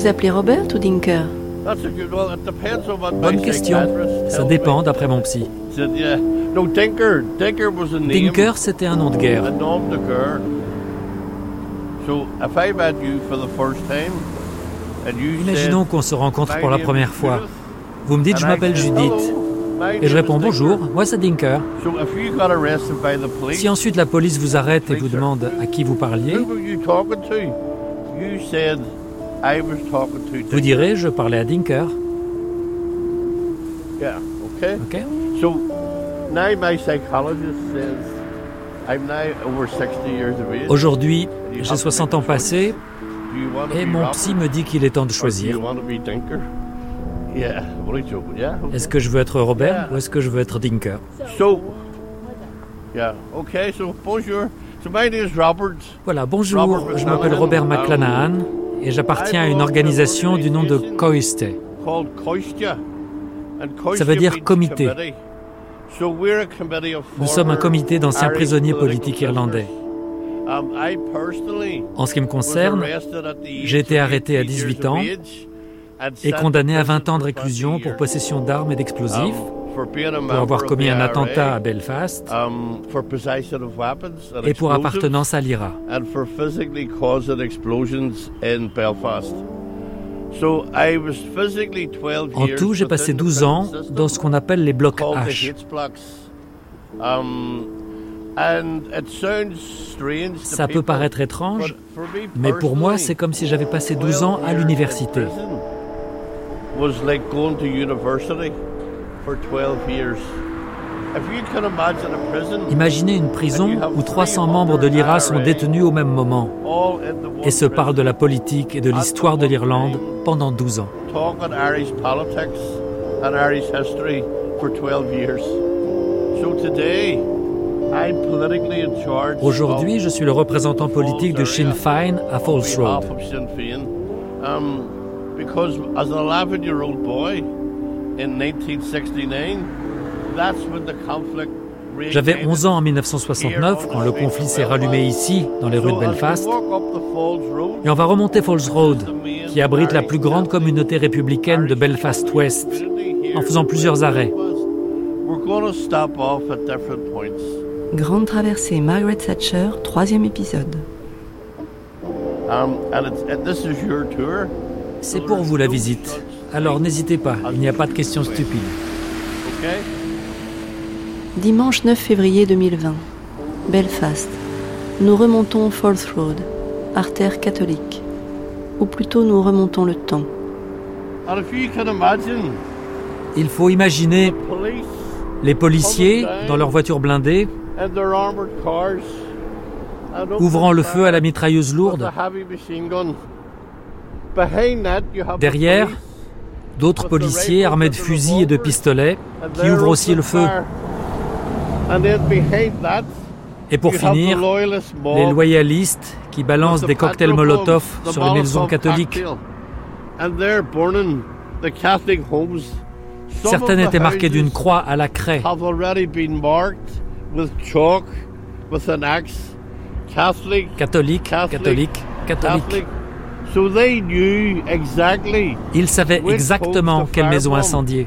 vous vous appelez Robert ou Dinker Bonne question. Ça dépend d'après mon psy. Dinker, c'était un nom de guerre. Imaginons qu'on se rencontre pour la première fois. Vous me dites, je m'appelle Judith. Et je réponds, bonjour, moi c'est Dinker. Si ensuite la police vous arrête et vous demande à qui vous parliez, vous direz, je parlais à Dinker. Ok. Aujourd'hui, j'ai 60 ans passés. Et mon psy me dit qu'il est temps de choisir. Est-ce que je veux être Robert ou est-ce que je veux être Dinker Voilà, bonjour, je m'appelle Robert McClanahan et j'appartiens à une organisation du nom de COISTE. Ça veut dire comité. Nous sommes un comité d'anciens prisonniers politiques irlandais. En ce qui me concerne, j'ai été arrêté à 18 ans et condamné à 20 ans de réclusion pour possession d'armes et d'explosifs, pour avoir commis un attentat à Belfast et pour appartenance à l'IRA. En tout, j'ai passé 12 ans dans ce qu'on appelle les blocs H. Ça peut paraître étrange, mais pour moi, c'est comme si j'avais passé 12 ans à l'université. Imaginez une prison où 300 membres de l'IRA sont détenus au même moment. et se parlent de la politique et de l'histoire de l'Irlande pendant 12 ans. Aujourd'hui, je suis le représentant politique de Sinn Féin à Falls Road. J'avais 11 ans en 1969 quand le conflit s'est rallumé ici, dans les rues de Belfast. Et on va remonter Falls Road, qui abrite la plus grande communauté républicaine de Belfast West, en faisant plusieurs arrêts. Grande traversée Margaret Thatcher, troisième épisode. Um, C'est pour vous la visite. Alors n'hésitez pas, il n'y a pas de questions stupides. Dimanche 9 février 2020. Belfast. Nous remontons Falls Road, artère catholique. Ou plutôt nous remontons le temps. Il faut imaginer les policiers dans leur voiture blindée, ouvrant le feu à la mitrailleuse lourde. Derrière, d'autres policiers armés de fusils et de pistolets qui ouvrent aussi le feu. Et pour finir, les loyalistes qui balancent des cocktails Molotov sur les maisons catholiques. Certaines étaient marquées d'une croix à la craie. Catholique, catholique, catholique. Ils savaient exactement quelle maison incendier.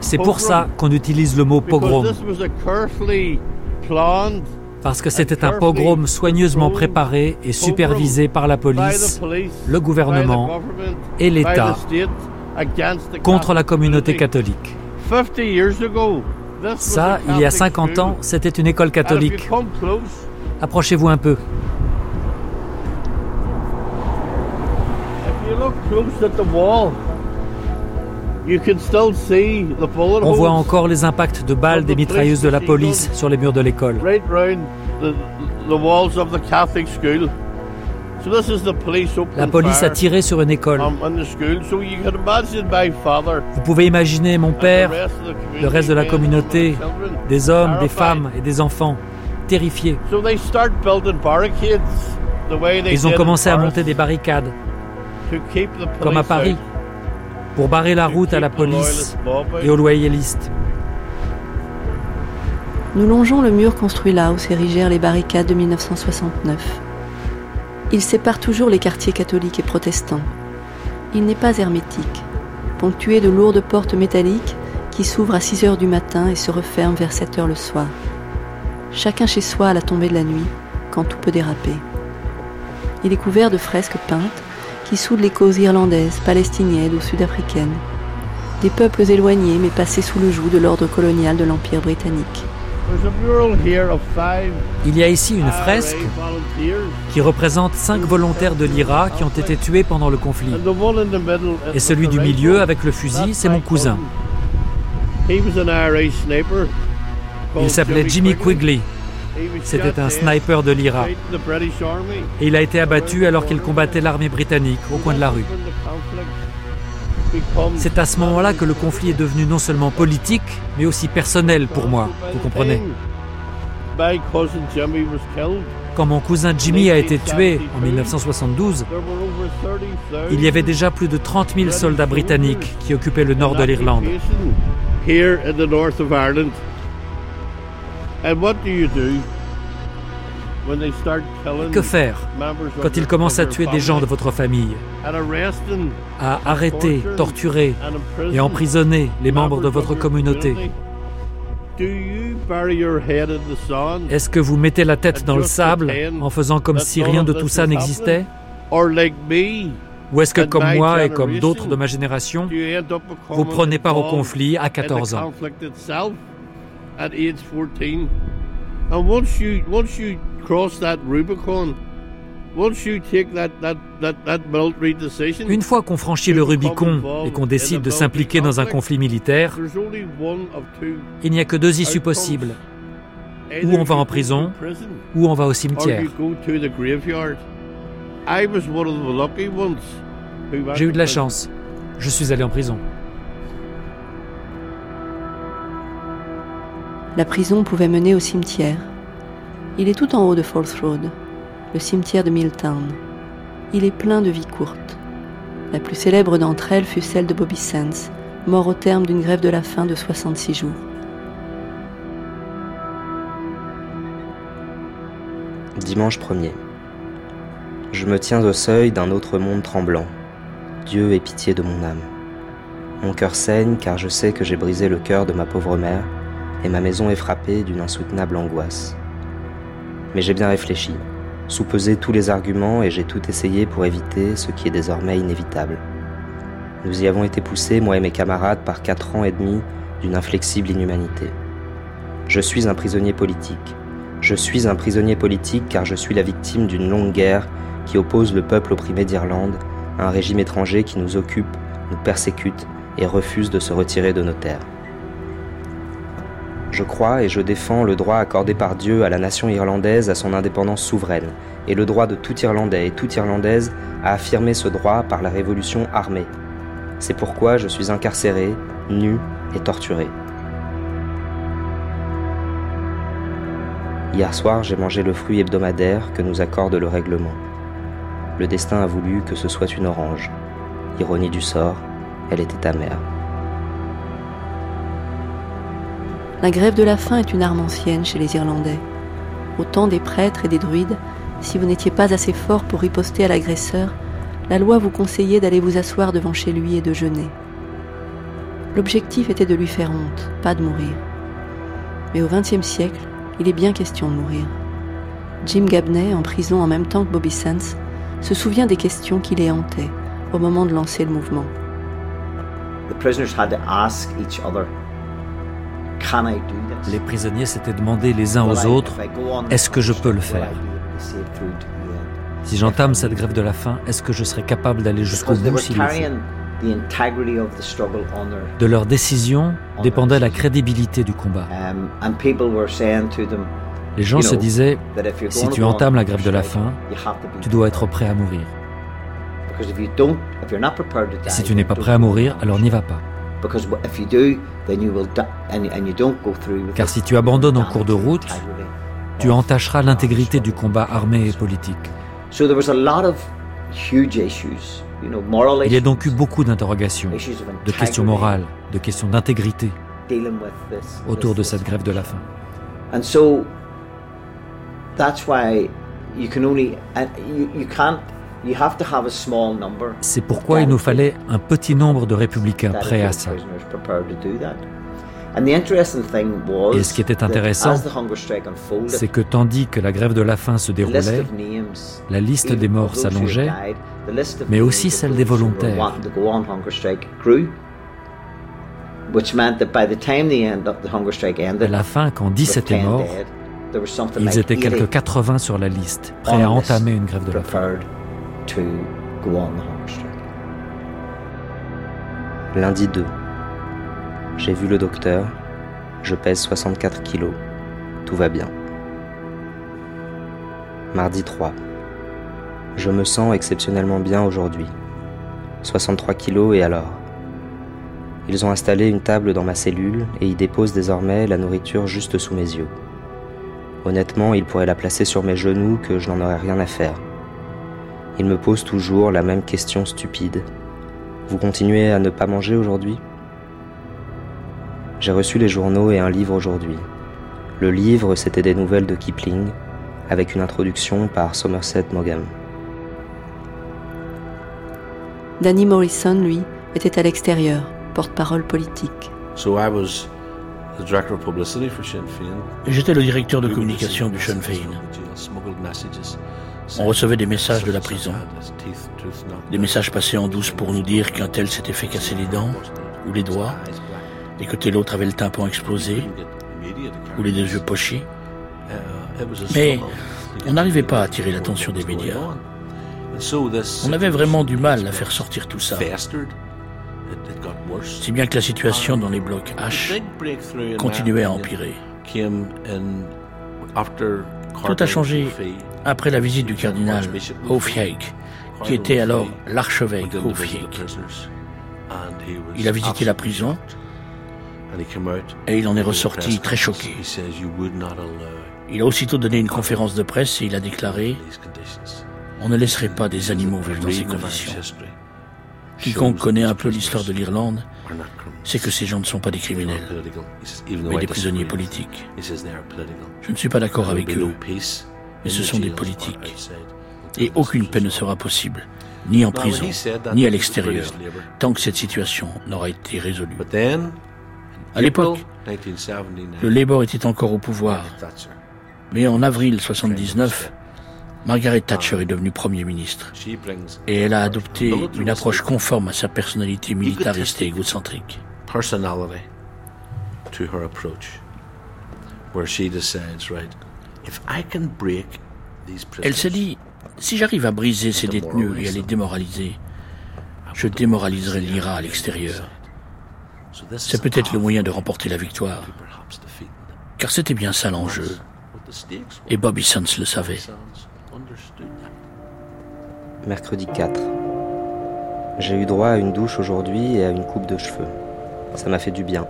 C'est pour ça qu'on utilise le mot pogrom. Parce que c'était un pogrom soigneusement préparé et supervisé par la police, le gouvernement et l'État contre la communauté catholique. Ça, il y a 50 ans, c'était une école catholique. Approchez-vous un peu. On voit encore les impacts de balles des mitrailleuses de la police sur les murs de l'école. La police a tiré sur une école. Um, Vous pouvez imaginer mon père, le reste de la communauté, des hommes, des femmes et des enfants, terrifiés. Ils ont commencé à monter des barricades, comme à Paris, pour barrer la route à la police et aux loyalistes. Nous longeons le mur construit là où s'érigèrent les barricades de 1969. Il sépare toujours les quartiers catholiques et protestants. Il n'est pas hermétique, ponctué de lourdes portes métalliques qui s'ouvrent à 6 heures du matin et se referment vers 7 heures le soir. Chacun chez soi à la tombée de la nuit, quand tout peut déraper. Il est couvert de fresques peintes qui soudent les causes irlandaises, palestiniennes ou sud-africaines. Des peuples éloignés mais passés sous le joug de l'ordre colonial de l'Empire britannique. Il y a ici une fresque qui représente cinq volontaires de l'IRA qui ont été tués pendant le conflit. Et celui du milieu avec le fusil, c'est mon cousin. Il s'appelait Jimmy Quigley. C'était un sniper de l'IRA. Et il a été abattu alors qu'il combattait l'armée britannique au coin de la rue. C'est à ce moment-là que le conflit est devenu non seulement politique, mais aussi personnel pour moi, vous comprenez Quand mon cousin Jimmy a été tué en 1972, il y avait déjà plus de 30 000 soldats britanniques qui occupaient le nord de l'Irlande. Que faire quand ils commencent à tuer des gens de votre famille, à arrêter, torturer et emprisonner les membres de votre communauté? Est-ce que vous mettez la tête dans le sable en faisant comme si rien de tout ça n'existait? Ou est-ce que comme moi et comme d'autres de ma génération, vous prenez part au conflit à 14 ans? Une fois qu'on franchit le Rubicon et qu'on décide de s'impliquer dans un conflit militaire, il n'y a que deux issues possibles. Ou on va en prison, ou on va au cimetière. J'ai eu de la chance. Je suis allé en prison. La prison pouvait mener au cimetière. Il est tout en haut de Falls Road, le cimetière de Milltown. Il est plein de vies courtes. La plus célèbre d'entre elles fut celle de Bobby Sands, mort au terme d'une grève de la faim de 66 jours. Dimanche 1er. Je me tiens au seuil d'un autre monde tremblant. Dieu ait pitié de mon âme. Mon cœur saigne car je sais que j'ai brisé le cœur de ma pauvre mère et ma maison est frappée d'une insoutenable angoisse. Mais j'ai bien réfléchi, soupesé tous les arguments et j'ai tout essayé pour éviter ce qui est désormais inévitable. Nous y avons été poussés, moi et mes camarades, par quatre ans et demi d'une inflexible inhumanité. Je suis un prisonnier politique. Je suis un prisonnier politique car je suis la victime d'une longue guerre qui oppose le peuple opprimé d'Irlande à un régime étranger qui nous occupe, nous persécute et refuse de se retirer de nos terres. Je crois et je défends le droit accordé par Dieu à la nation irlandaise à son indépendance souveraine, et le droit de tout Irlandais et toute Irlandaise à affirmer ce droit par la révolution armée. C'est pourquoi je suis incarcéré, nu et torturé. Hier soir, j'ai mangé le fruit hebdomadaire que nous accorde le règlement. Le destin a voulu que ce soit une orange. Ironie du sort, elle était amère. La grève de la faim est une arme ancienne chez les Irlandais. Au temps des prêtres et des druides, si vous n'étiez pas assez fort pour riposter à l'agresseur, la loi vous conseillait d'aller vous asseoir devant chez lui et de jeûner. L'objectif était de lui faire honte, pas de mourir. Mais au XXe siècle, il est bien question de mourir. Jim Gabney, en prison en même temps que Bobby Sands, se souvient des questions qui les hantaient au moment de lancer le mouvement. The prisoners had to ask each other les prisonniers s'étaient demandé les uns aux autres, est-ce que je peux le faire Si j'entame cette grève de la faim, est-ce que je serai capable d'aller jusqu'au bout s'il le De leur décision dépendait la crédibilité du combat. Um, les gens se disaient, si tu entames la grève de la faim, tu dois être prêt à mourir. Et si tu n'es pas prêt à mourir, alors n'y va pas. Car si tu abandonnes en cours de route, tu entacheras l'intégrité du combat armé et politique. Il y a donc eu beaucoup d'interrogations, de questions morales, de questions d'intégrité autour de cette grève de la faim. You can only you, you can't you have to have a small number C'est pourquoi il nous fallait un petit nombre de républicains prêts à ça. Et ce qui était that intéressant, C'est que tandis que la grève de la faim se the list déroulait, la liste des morts s'allongeait, mais aussi celle des volontaires. à ended, la fin, quand 10 with étaient 10 morts, ils étaient 80 quelques 80 sur la liste, prêts à entamer une grève de la faim. Lundi 2. J'ai vu le docteur. Je pèse 64 kilos. Tout va bien. Mardi 3. Je me sens exceptionnellement bien aujourd'hui. 63 kilos et alors? Ils ont installé une table dans ma cellule et y déposent désormais la nourriture juste sous mes yeux. Honnêtement, ils pourraient la placer sur mes genoux que je n'en aurais rien à faire. Ils me posent toujours la même question stupide. Vous continuez à ne pas manger aujourd'hui? J'ai reçu les journaux et un livre aujourd'hui. Le livre, c'était des nouvelles de Kipling, avec une introduction par Somerset Maugham. Danny Morrison, lui, était à l'extérieur, porte-parole politique. So I was the director of publicity for Sinn Féin. J'étais le directeur de communication du Sinn Féin. On recevait des messages de la prison, des messages passés en douce pour nous dire qu'un tel s'était fait casser les dents ou les doigts, et que tel autre avait le tympan explosé ou les deux yeux pochés. Mais on n'arrivait pas à attirer l'attention des médias. On avait vraiment du mal à faire sortir tout ça. Si bien que la situation dans les blocs H continuait à empirer. Tout a changé après la visite du cardinal Hofjeik, qui était alors l'archevêque Hofjeik. Il a visité la prison et il en est ressorti très choqué. Il a aussitôt donné une conférence de presse et il a déclaré On ne laisserait pas des animaux vivre dans ces conditions. Quiconque connaît un peu l'histoire de l'Irlande sait que ces gens ne sont pas des criminels, mais des prisonniers politiques. Je ne suis pas d'accord avec eux, mais ce sont des politiques. Et aucune paix ne sera possible, ni en prison, ni à l'extérieur, tant que cette situation n'aura été résolue. À l'époque, le Labour était encore au pouvoir, mais en avril 79, Margaret Thatcher est devenue Premier ministre. Et elle a adopté une approche conforme à sa personnalité militariste et égocentrique. personality to her approach, where she decides, right, Elle s'est prisoners, dit, si j'arrive à briser ces détenus et à les démoraliser, je démoraliserai l'IRA à l'extérieur. C'est peut-être le moyen de remporter la victoire, car c'était bien ça l'enjeu, et Bobby Sands le savait. Mercredi 4. J'ai eu droit à une douche aujourd'hui et à une coupe de cheveux. Ça m'a fait du bien.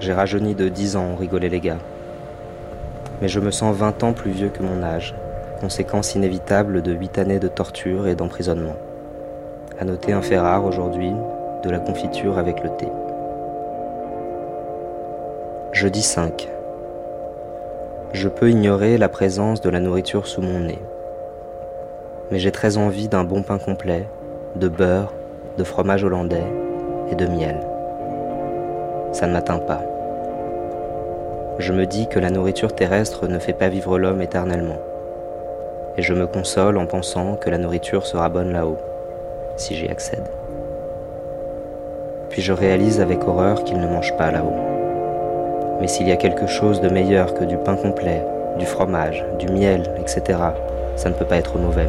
J'ai rajeuni de 10 ans, rigolé les gars. Mais je me sens 20 ans plus vieux que mon âge, conséquence inévitable de 8 années de torture et d'emprisonnement. À noter un fait rare aujourd'hui, de la confiture avec le thé. Jeudi 5. Je peux ignorer la présence de la nourriture sous mon nez mais j'ai très envie d'un bon pain complet, de beurre, de fromage hollandais et de miel. Ça ne m'atteint pas. Je me dis que la nourriture terrestre ne fait pas vivre l'homme éternellement. Et je me console en pensant que la nourriture sera bonne là-haut, si j'y accède. Puis je réalise avec horreur qu'il ne mange pas là-haut. Mais s'il y a quelque chose de meilleur que du pain complet, du fromage, du miel, etc., ça ne peut pas être mauvais.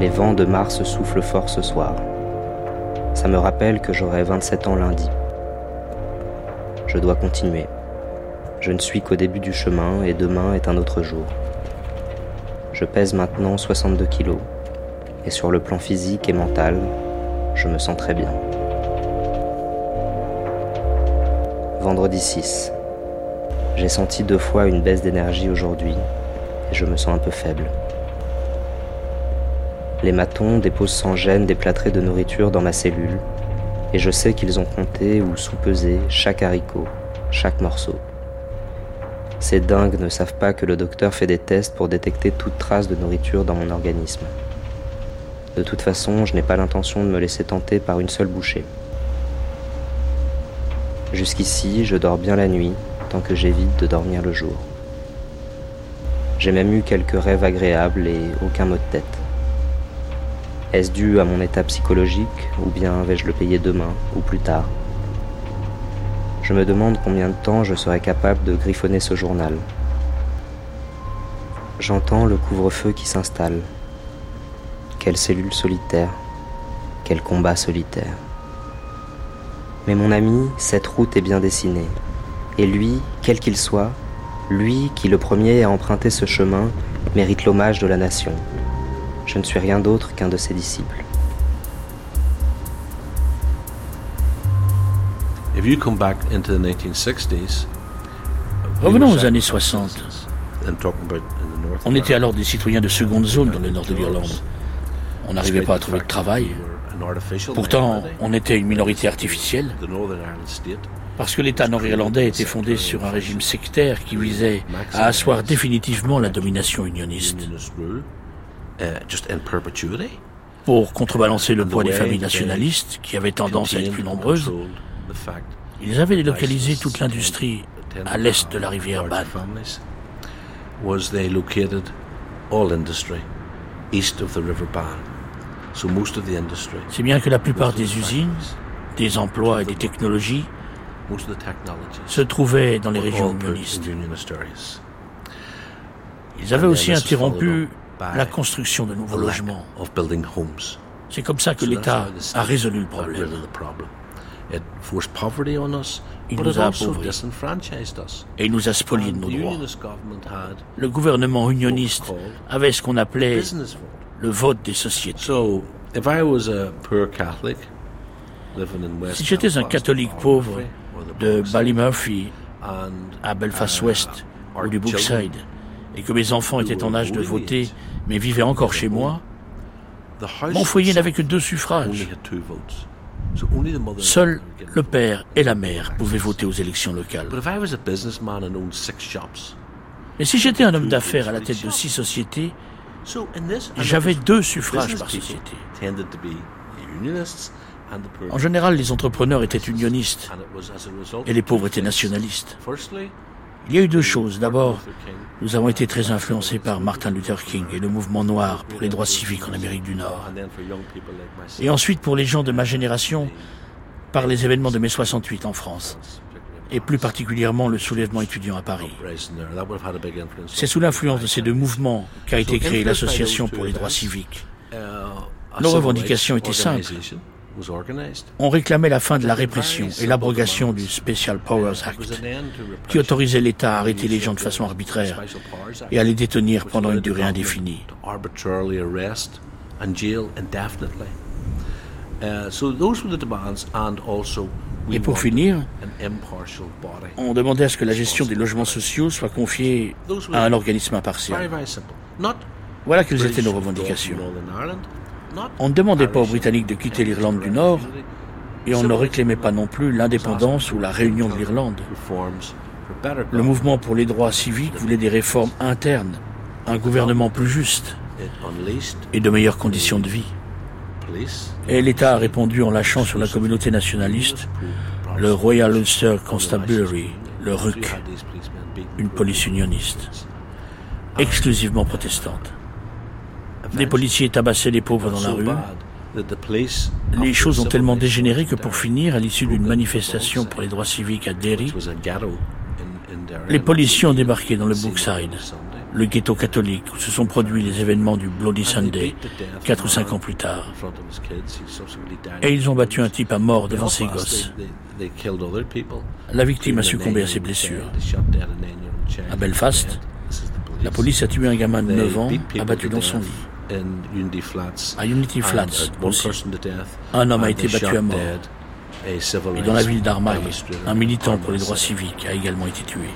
Les vents de Mars soufflent fort ce soir. Ça me rappelle que j'aurai 27 ans lundi. Je dois continuer. Je ne suis qu'au début du chemin et demain est un autre jour. Je pèse maintenant 62 kilos et sur le plan physique et mental, je me sens très bien. Vendredi 6. J'ai senti deux fois une baisse d'énergie aujourd'hui et je me sens un peu faible. Les matons déposent sans gêne des plâtrés de nourriture dans ma cellule, et je sais qu'ils ont compté ou sous-pesé chaque haricot, chaque morceau. Ces dingues ne savent pas que le docteur fait des tests pour détecter toute trace de nourriture dans mon organisme. De toute façon, je n'ai pas l'intention de me laisser tenter par une seule bouchée. Jusqu'ici, je dors bien la nuit, tant que j'évite de dormir le jour. J'ai même eu quelques rêves agréables et aucun mot de tête. Est-ce dû à mon état psychologique ou bien vais-je le payer demain ou plus tard Je me demande combien de temps je serai capable de griffonner ce journal. J'entends le couvre-feu qui s'installe. Quelle cellule solitaire, quel combat solitaire. Mais mon ami, cette route est bien dessinée. Et lui, quel qu'il soit, lui qui le premier a emprunté ce chemin, mérite l'hommage de la nation. Je ne suis rien d'autre qu'un de ses disciples. Revenons aux années 60. On était alors des citoyens de seconde zone dans le nord de l'Irlande. On n'arrivait pas à trouver de travail. Pourtant, on était une minorité artificielle. Parce que l'État nord-irlandais était fondé sur un régime sectaire qui visait à asseoir définitivement la domination unioniste. Pour contrebalancer le poids des familles nationalistes, qui avaient tendance à être plus nombreuses, ils avaient délocalisé toute l'industrie à l'est de la rivière Bann. C'est bien que la plupart des usines, des emplois et des technologies se trouvaient dans les régions unionistes. Ils avaient aussi interrompu la construction de nouveaux logements. C'est comme ça que l'État a résolu le problème. Il nous a appauvris et il nous a spolié de nos droits. Le gouvernement unioniste avait ce qu'on appelait le vote des sociétés. Si j'étais un catholique pauvre de Ballymurphy à Belfast West ou du Brookside et que mes enfants étaient en âge de voter mais vivaient encore chez moi, mon foyer n'avait que deux suffrages. Seul le père et la mère pouvaient voter aux élections locales. Mais si j'étais un homme d'affaires à la tête de six sociétés, j'avais deux suffrages par société. En général, les entrepreneurs étaient unionistes et les pauvres étaient nationalistes. Il y a eu deux choses. D'abord, nous avons été très influencés par Martin Luther King et le mouvement noir pour les droits civiques en Amérique du Nord. Et ensuite, pour les gens de ma génération, par les événements de mai 68 en France et plus particulièrement le soulèvement étudiant à Paris. C'est sous l'influence de ces deux mouvements qu'a été créée l'Association pour les droits civiques. Nos revendications étaient simples. On réclamait la fin de la répression et l'abrogation du Special Powers Act, qui autorisait l'État à arrêter les gens de façon arbitraire et à les détenir pendant une durée indéfinie. Et pour finir, on demandait à ce que la gestion des logements sociaux soit confiée à un organisme impartial. Voilà quelles étaient nos revendications. On ne demandait pas aux Britanniques de quitter l'Irlande du Nord et on ne réclamait pas non plus l'indépendance ou la réunion de l'Irlande. Le mouvement pour les droits civiques voulait des réformes internes, un gouvernement plus juste et de meilleures conditions de vie. Et l'État a répondu en lâchant sur la communauté nationaliste le Royal Ulster Constabulary, le RUC, une police unioniste, exclusivement protestante. Des policiers tabassaient les pauvres dans la rue. Les choses ont tellement dégénéré que pour finir, à l'issue d'une manifestation pour les droits civiques à Derry, les policiers ont débarqué dans le Brookside, le ghetto catholique, où se sont produits les événements du Bloody Sunday, quatre ou cinq ans plus tard. Et ils ont battu un type à mort devant ses gosses. La victime a succombé à ses blessures. À Belfast, la police a tué un gamin de 9 ans abattu dans son lit. À Unity Flats aussi, un homme a été battu à mort. Et dans la ville d'Armagh, un militant pour les droits civiques a également été tué.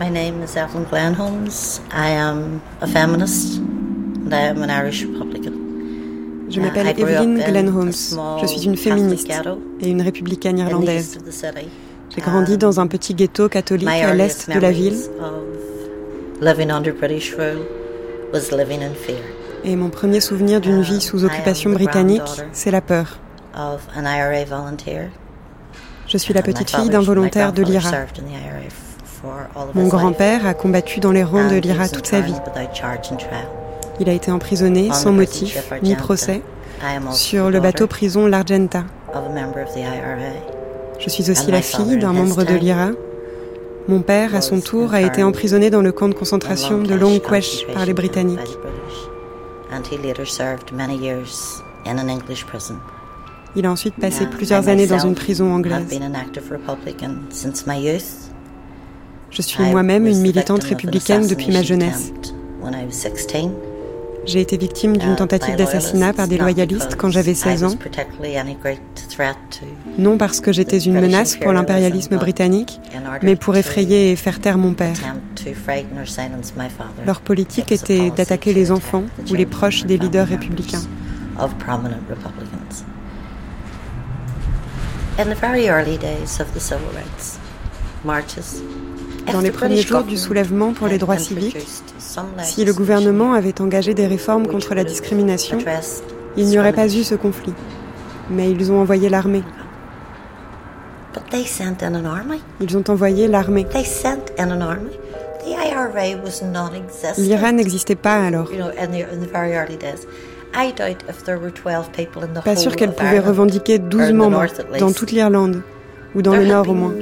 My name is Evelyn Glenholmes. I am a feminist and I am an Irish Republican. Je m'appelle Evelyn Glenn Holmes. Je suis une féministe et une républicaine irlandaise. J'ai grandi dans un petit ghetto catholique à l'est de la ville. Et mon premier souvenir d'une vie sous occupation britannique, c'est la peur. Je suis la petite fille d'un volontaire de l'IRA. Mon grand-père a combattu dans les rangs de l'IRA toute sa vie. Il a été emprisonné sans motif ni procès sur le bateau prison l'Argenta. Je suis aussi la fille d'un membre de l'IRA. Mon père, à son tour, a été emprisonné dans le camp de concentration de Long Quesh par les Britanniques. Il a ensuite passé plusieurs années dans une prison anglaise. Je suis moi-même une militante républicaine depuis ma jeunesse. J'ai été victime d'une tentative d'assassinat par des loyalistes quand j'avais 16 ans. Non parce que j'étais une menace pour l'impérialisme britannique, mais pour effrayer et faire taire mon père. Leur politique était d'attaquer les enfants ou les proches des leaders républicains. Dans les premiers jours du soulèvement pour les droits civiques, si le gouvernement avait engagé des réformes contre la discrimination, il n'y aurait pas eu ce conflit. Mais ils ont envoyé l'armée. Ils ont envoyé l'armée. L'IRA n'existait pas alors. Pas sûr qu'elle pouvait revendiquer 12 membres dans toute l'Irlande, ou dans le Nord au moins.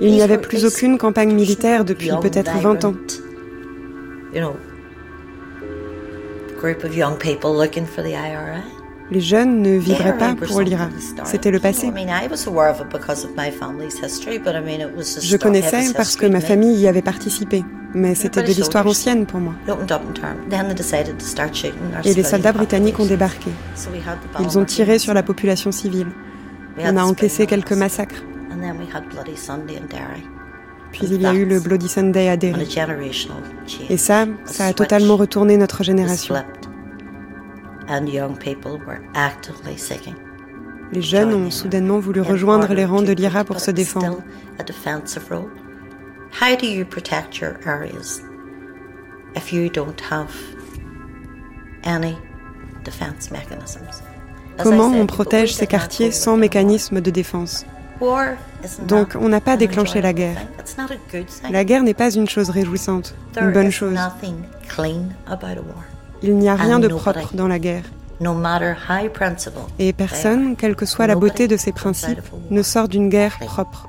Il n'y avait plus aucune campagne militaire depuis peut-être 20 ans. Les jeunes ne vivraient pas pour l'IRA. C'était le passé. Je connaissais parce que ma famille y avait participé, mais c'était de l'histoire ancienne pour moi. Et les soldats britanniques ont débarqué. Ils ont tiré sur la population civile. On a encaissé quelques massacres. Puis il y a eu le Bloody Sunday à Derry. Et ça, ça a totalement retourné notre génération. Les jeunes ont soudainement voulu rejoindre les rangs de l'IRA pour se défendre. How do you protect your areas if you don't have any defense mechanisms? Comment on protège ces quartiers sans mécanisme de défense? Donc on n'a pas déclenché la guerre. La guerre n'est pas une chose réjouissante, une bonne chose. Il n'y a rien de propre dans la guerre. Et personne, quelle que soit la beauté de ses principes, ne sort d'une guerre propre.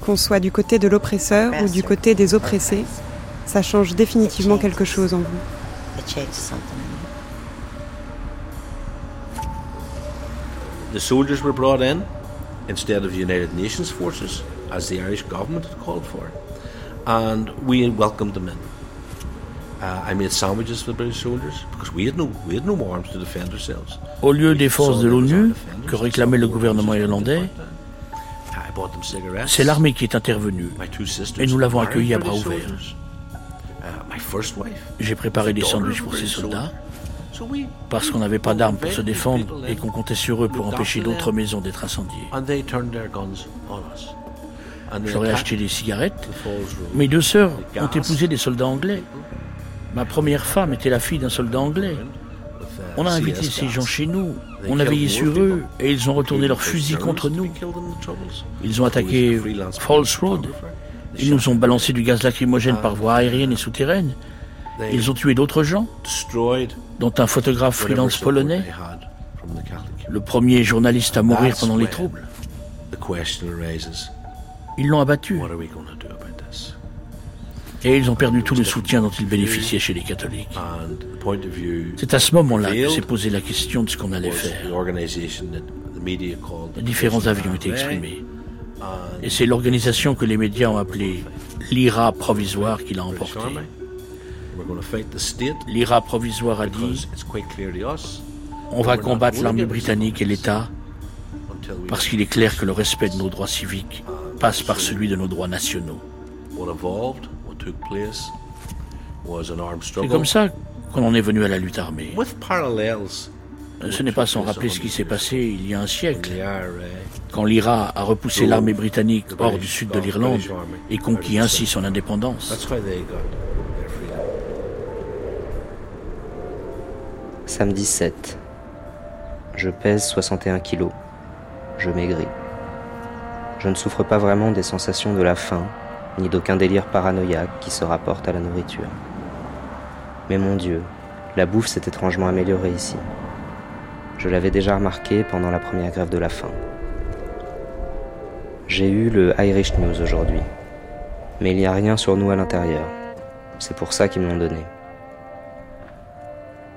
Qu'on soit du côté de l'oppresseur ou du côté des oppressés, ça change définitivement quelque chose en vous. The soldiers were brought in instead of United Nations forces, as the Irish government had called for, and we welcomed them in. Uh, I made sandwiches for the British soldiers because we had no we had no arms to defend ourselves. Au lieu des forces de l'ONU que réclamait le gouvernement irlandais, c'est l'armée qui est intervenue et nous l'avons accueilli à bras ouverts. J'ai préparé des sandwichs pour ces soldats parce qu'on n'avait pas d'armes pour se défendre et qu'on comptait sur eux pour empêcher d'autres maisons d'être incendiées. J'aurais acheté des cigarettes. Mes deux sœurs ont épousé des soldats anglais. Ma première femme était la fille d'un soldat anglais. On a invité ces gens chez nous, on a veillé sur eux et ils ont retourné leurs fusils contre nous. Ils ont attaqué Falls Road, ils nous ont balancé du gaz lacrymogène par voie aérienne et souterraine. Ils ont tué d'autres gens, dont un photographe freelance polonais, le premier journaliste à mourir pendant les troubles. Ils l'ont abattu. Et ils ont perdu tout le soutien dont ils bénéficiaient chez les catholiques. C'est à ce moment-là que s'est posé la question de ce qu'on allait faire. Différents avis ont été exprimés. Et c'est l'organisation que les médias ont appelée l'IRA provisoire qui l'a emporté. L'IRA provisoire a dit On va combattre l'armée britannique et l'État parce qu'il est clair que le respect de nos droits civiques passe par celui de nos droits nationaux. C'est comme ça qu'on en est venu à la lutte armée. Ce n'est pas sans rappeler ce qui s'est passé il y a un siècle, quand l'IRA a repoussé l'armée britannique hors du sud de l'Irlande et conquis ainsi son indépendance. Samedi 7. Je pèse 61 kilos. Je maigris. Je ne souffre pas vraiment des sensations de la faim, ni d'aucun délire paranoïaque qui se rapporte à la nourriture. Mais mon Dieu, la bouffe s'est étrangement améliorée ici. Je l'avais déjà remarqué pendant la première grève de la faim. J'ai eu le Irish News aujourd'hui, mais il n'y a rien sur nous à l'intérieur. C'est pour ça qu'ils me l'ont donné.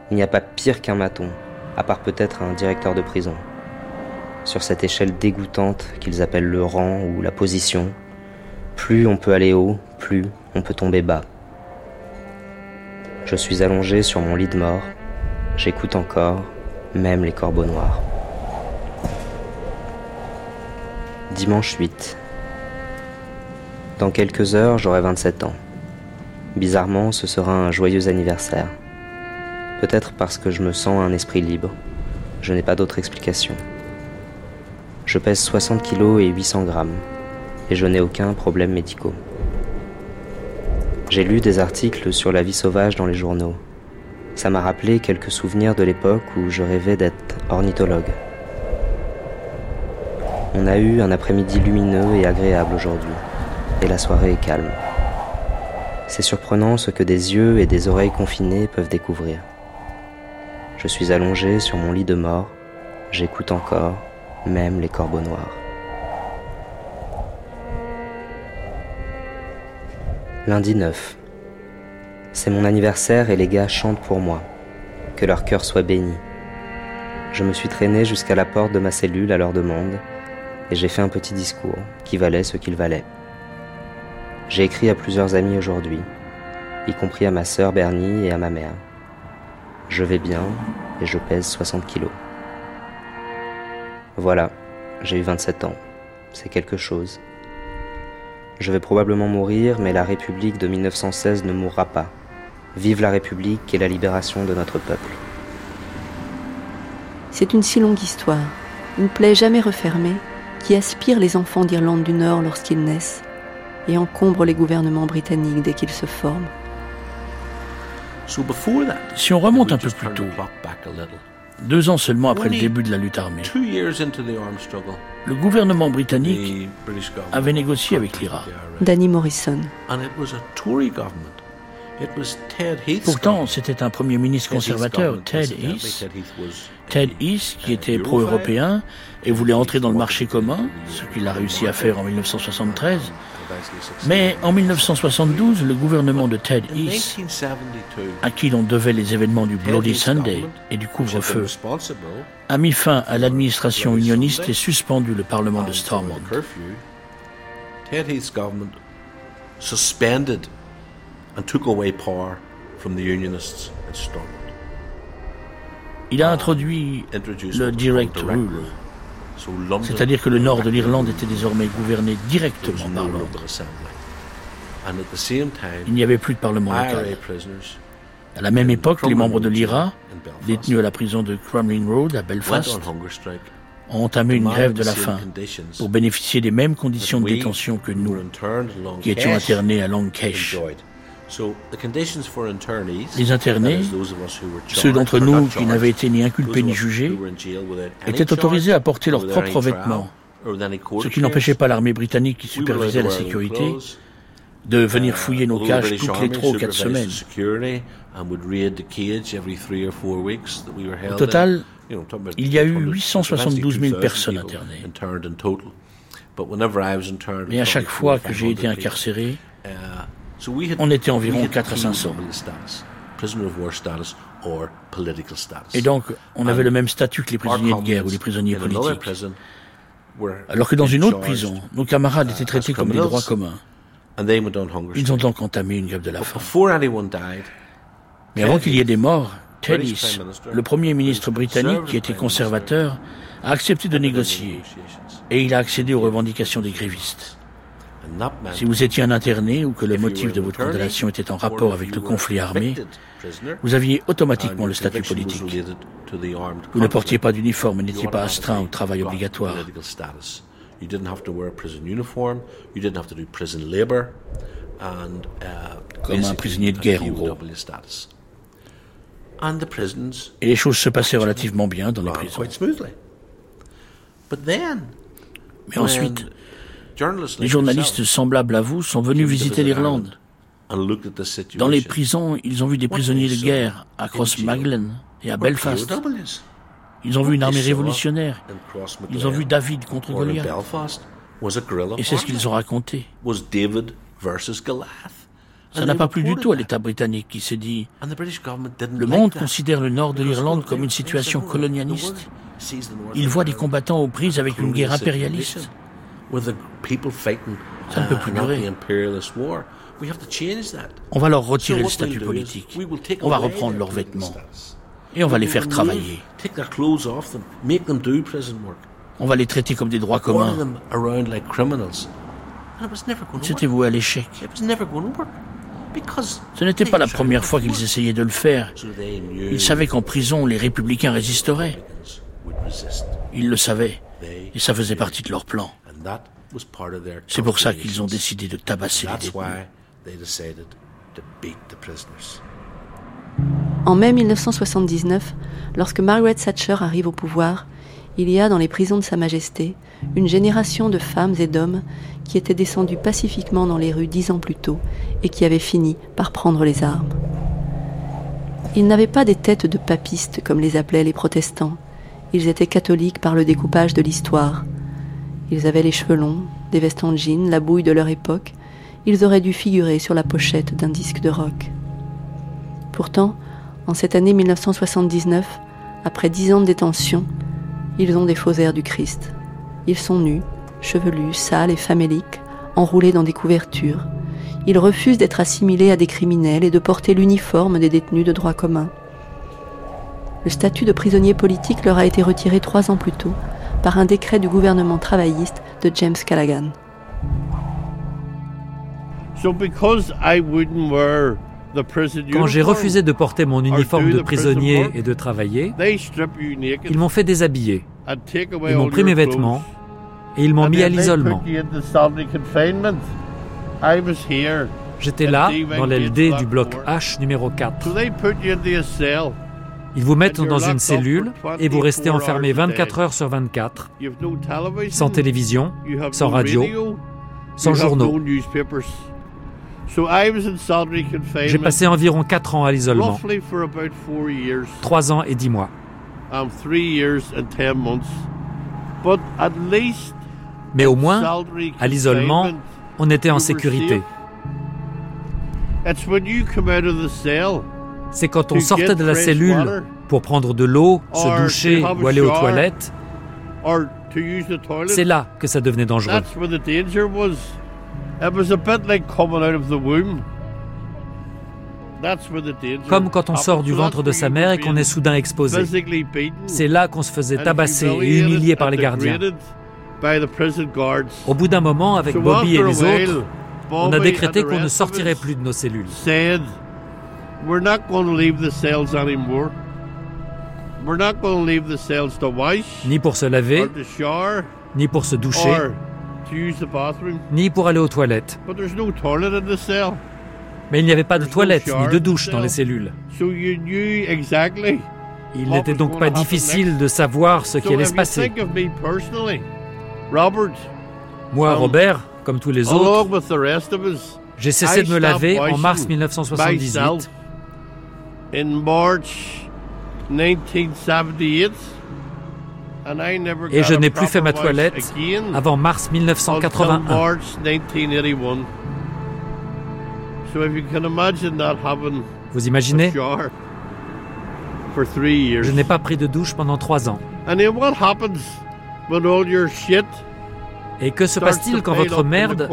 Il n'y a pas pire qu'un maton, à part peut-être un directeur de prison. Sur cette échelle dégoûtante qu'ils appellent le rang ou la position, plus on peut aller haut, plus on peut tomber bas. Je suis allongé sur mon lit de mort, j'écoute encore, même les corbeaux noirs. Dimanche 8. Dans quelques heures, j'aurai 27 ans. Bizarrement, ce sera un joyeux anniversaire. Peut-être parce que je me sens un esprit libre. Je n'ai pas d'autre explication. Je pèse 60 kg et 800 grammes, et je n'ai aucun problème médicaux. J'ai lu des articles sur la vie sauvage dans les journaux. Ça m'a rappelé quelques souvenirs de l'époque où je rêvais d'être ornithologue. On a eu un après-midi lumineux et agréable aujourd'hui, et la soirée est calme. C'est surprenant ce que des yeux et des oreilles confinés peuvent découvrir. Je suis allongé sur mon lit de mort, j'écoute encore, même les corbeaux noirs. Lundi 9. C'est mon anniversaire et les gars chantent pour moi. Que leur cœur soit béni. Je me suis traîné jusqu'à la porte de ma cellule à leur demande et j'ai fait un petit discours qui valait ce qu'il valait. J'ai écrit à plusieurs amis aujourd'hui, y compris à ma sœur Bernie et à ma mère. Je vais bien et je pèse 60 kilos. Voilà, j'ai eu 27 ans. C'est quelque chose. Je vais probablement mourir, mais la République de 1916 ne mourra pas. Vive la République et la libération de notre peuple. C'est une si longue histoire, une plaie jamais refermée, qui aspire les enfants d'Irlande du Nord lorsqu'ils naissent et encombre les gouvernements britanniques dès qu'ils se forment. Si on remonte un peu plus tôt, deux ans seulement après le début de la lutte armée, le gouvernement britannique avait négocié avec l'IRA. Danny Morrison. Pourtant, c'était un premier ministre conservateur, Ted Heath. Ted Heath, qui était pro-européen et voulait entrer dans le marché commun, ce qu'il a réussi à faire en 1973. Mais en 1972, le gouvernement de Ted Heath, à qui l'on devait les événements du Bloody Sunday et du couvre-feu, a mis fin à l'administration unioniste et suspendu le Parlement de Stormont. Ted suspended il a introduit le direct rule, c'est-à-dire que le nord de l'Irlande était désormais gouverné directement par Londres. Il n'y avait plus de parlement local. À la même époque, les membres de l'IRA, détenus à la prison de Crumlin Road à Belfast, ont entamé une grève de la faim pour bénéficier des mêmes conditions de détention que nous, qui étions internés à Long Kesh. Les internés, ceux d'entre nous qui n'avaient été ni inculpés ni jugés, étaient autorisés à porter leurs propres vêtements, ce qui n'empêchait pas l'armée britannique qui supervisait la sécurité de venir uh, fouiller nos cages toutes les trois ou quatre semaines. Au total, il y a eu 872 000 personnes internées. Mais à chaque fois que j'ai été incarcéré, uh, on était environ 4 à 500. Et donc, on avait le même statut que les prisonniers de guerre ou les prisonniers politiques. Alors que dans une autre prison, nos camarades étaient traités comme des droits communs. Ils ont donc entamé une grève de la faim. Mais avant qu'il y ait des morts, Teddy, le premier ministre britannique qui était conservateur, a accepté de négocier et il a accédé aux revendications des grévistes. Si vous étiez un interné ou que le motif de votre condamnation était en rapport avec le conflit armé, vous aviez automatiquement le statut politique. Vous ne portiez pas d'uniforme et n'étiez pas astreint au travail obligatoire. Comme un prisonnier de guerre, en gros. Et les choses se passaient relativement bien dans les prisons. Mais ensuite, les journalistes semblables à vous sont venus visiter l'Irlande. Dans les prisons, ils ont vu des prisonniers de guerre à Crossmaglen et à Belfast. Ils ont vu une armée révolutionnaire. Ils ont vu David contre Goliath. Et c'est ce qu'ils ont raconté. Ça n'a pas plu du tout à l'État britannique qui s'est dit Le monde considère le nord de l'Irlande comme une situation colonialiste. Il voit des combattants aux prises avec une guerre impérialiste. Ça ne peut plus durer. On va leur retirer le statut politique. On va reprendre leurs vêtements. Et on va les faire travailler. On va les traiter comme des droits communs. C'était voué à l'échec. Ce n'était pas la première fois qu'ils essayaient de le faire. Ils savaient qu'en prison, les républicains résisteraient. Ils le savaient. Et ça faisait partie de leur plan. C'est pour ça qu'ils ont décidé de tabasser les détenus. En mai 1979, lorsque Margaret Thatcher arrive au pouvoir, il y a dans les prisons de Sa Majesté une génération de femmes et d'hommes qui étaient descendus pacifiquement dans les rues dix ans plus tôt et qui avaient fini par prendre les armes. Ils n'avaient pas des têtes de papistes comme les appelaient les protestants. Ils étaient catholiques par le découpage de l'histoire. Ils avaient les cheveux longs, des vestes en jean, la bouille de leur époque. Ils auraient dû figurer sur la pochette d'un disque de rock. Pourtant, en cette année 1979, après dix ans de détention, ils ont des faux airs du Christ. Ils sont nus, chevelus, sales et faméliques, enroulés dans des couvertures. Ils refusent d'être assimilés à des criminels et de porter l'uniforme des détenus de droit commun. Le statut de prisonnier politique leur a été retiré trois ans plus tôt par un décret du gouvernement travailliste de James Callaghan. Quand j'ai refusé de porter mon uniforme de prisonnier et de travailler, ils m'ont fait déshabiller. Ils m'ont pris mes vêtements et ils m'ont mis à l'isolement. J'étais là, dans l'aile D du bloc H numéro 4. Ils vous mettent dans une cellule et vous restez enfermé 24 heures sur 24, sans télévision, sans radio, sans journaux. J'ai passé environ 4 ans à l'isolement, 3 ans et 10 mois. Mais au moins, à l'isolement, on était en sécurité. C'est quand on sortait de la cellule pour prendre de l'eau, se doucher ou aller aux toilettes, c'est là que ça devenait dangereux. Comme quand on sort du ventre de sa mère et qu'on est soudain exposé. C'est là qu'on se faisait tabasser et humilier par les gardiens. Au bout d'un moment, avec Bobby et les autres, on a décrété qu'on ne sortirait plus de nos cellules. Ni pour se laver, ni pour se doucher, ni pour aller aux toilettes. Mais il n'y avait pas de toilettes ni de douche dans les cellules. Il n'était donc pas difficile de savoir ce qui allait se passer. Moi, um, Robert, comme tous les autres, j'ai cessé de me laver en mars 1978. Et je n'ai plus fait ma toilette avant mars 1981. Vous imaginez? Je n'ai pas pris de douche pendant trois ans. Et que se passe-t-il quand votre merde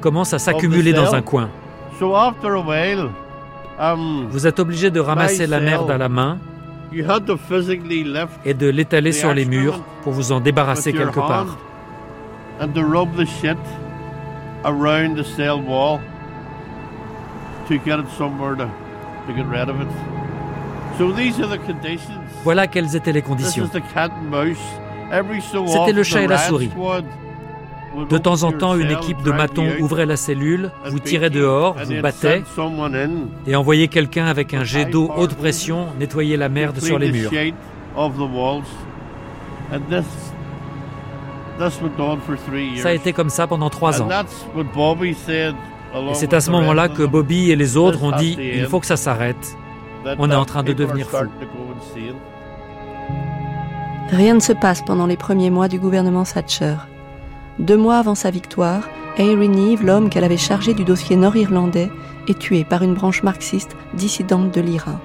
commence à s'accumuler dans un coin? Vous êtes obligé de ramasser la merde à la main et de l'étaler sur les murs pour vous en débarrasser quelque part. around the cell wall to get it somewhere to, to get rid of it. So these are the conditions. Voilà quelles étaient les conditions. C'était le chat et la souris. De temps en temps, une équipe de matons ouvrait la cellule, vous tirait dehors, vous battait et envoyait quelqu'un avec un jet d'eau haute pression nettoyer la merde sur les murs. Ça a été comme ça pendant trois ans. Et c'est à ce moment-là que Bobby et les autres ont dit il faut que ça s'arrête. On est en train de devenir fou. Rien ne se passe pendant les premiers mois du gouvernement Thatcher. Deux mois avant sa victoire, Henry Neve, l'homme qu'elle avait chargé du dossier nord-irlandais, est tué par une branche marxiste dissidente de l'IRA.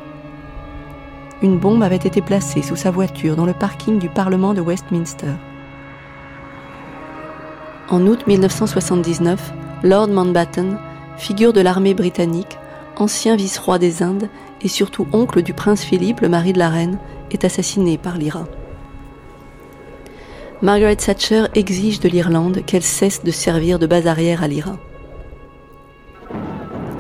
Une bombe avait été placée sous sa voiture dans le parking du Parlement de Westminster. En août 1979, Lord Mountbatten, figure de l'armée britannique, ancien vice-roi des Indes et surtout oncle du prince Philippe, le mari de la reine, est assassiné par l'IRA. Margaret Thatcher exige de l'Irlande qu'elle cesse de servir de base arrière à l'IRA.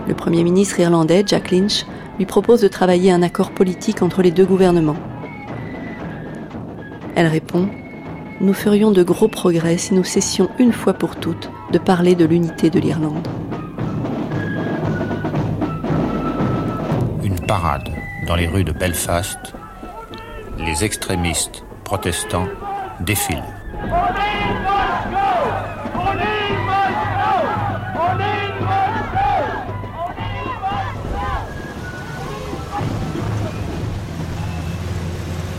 Le Premier ministre irlandais, Jack Lynch, lui propose de travailler un accord politique entre les deux gouvernements. Elle répond Nous ferions de gros progrès si nous cessions une fois pour toutes de parler de l'unité de l'Irlande. Une parade dans les rues de Belfast. Les extrémistes protestants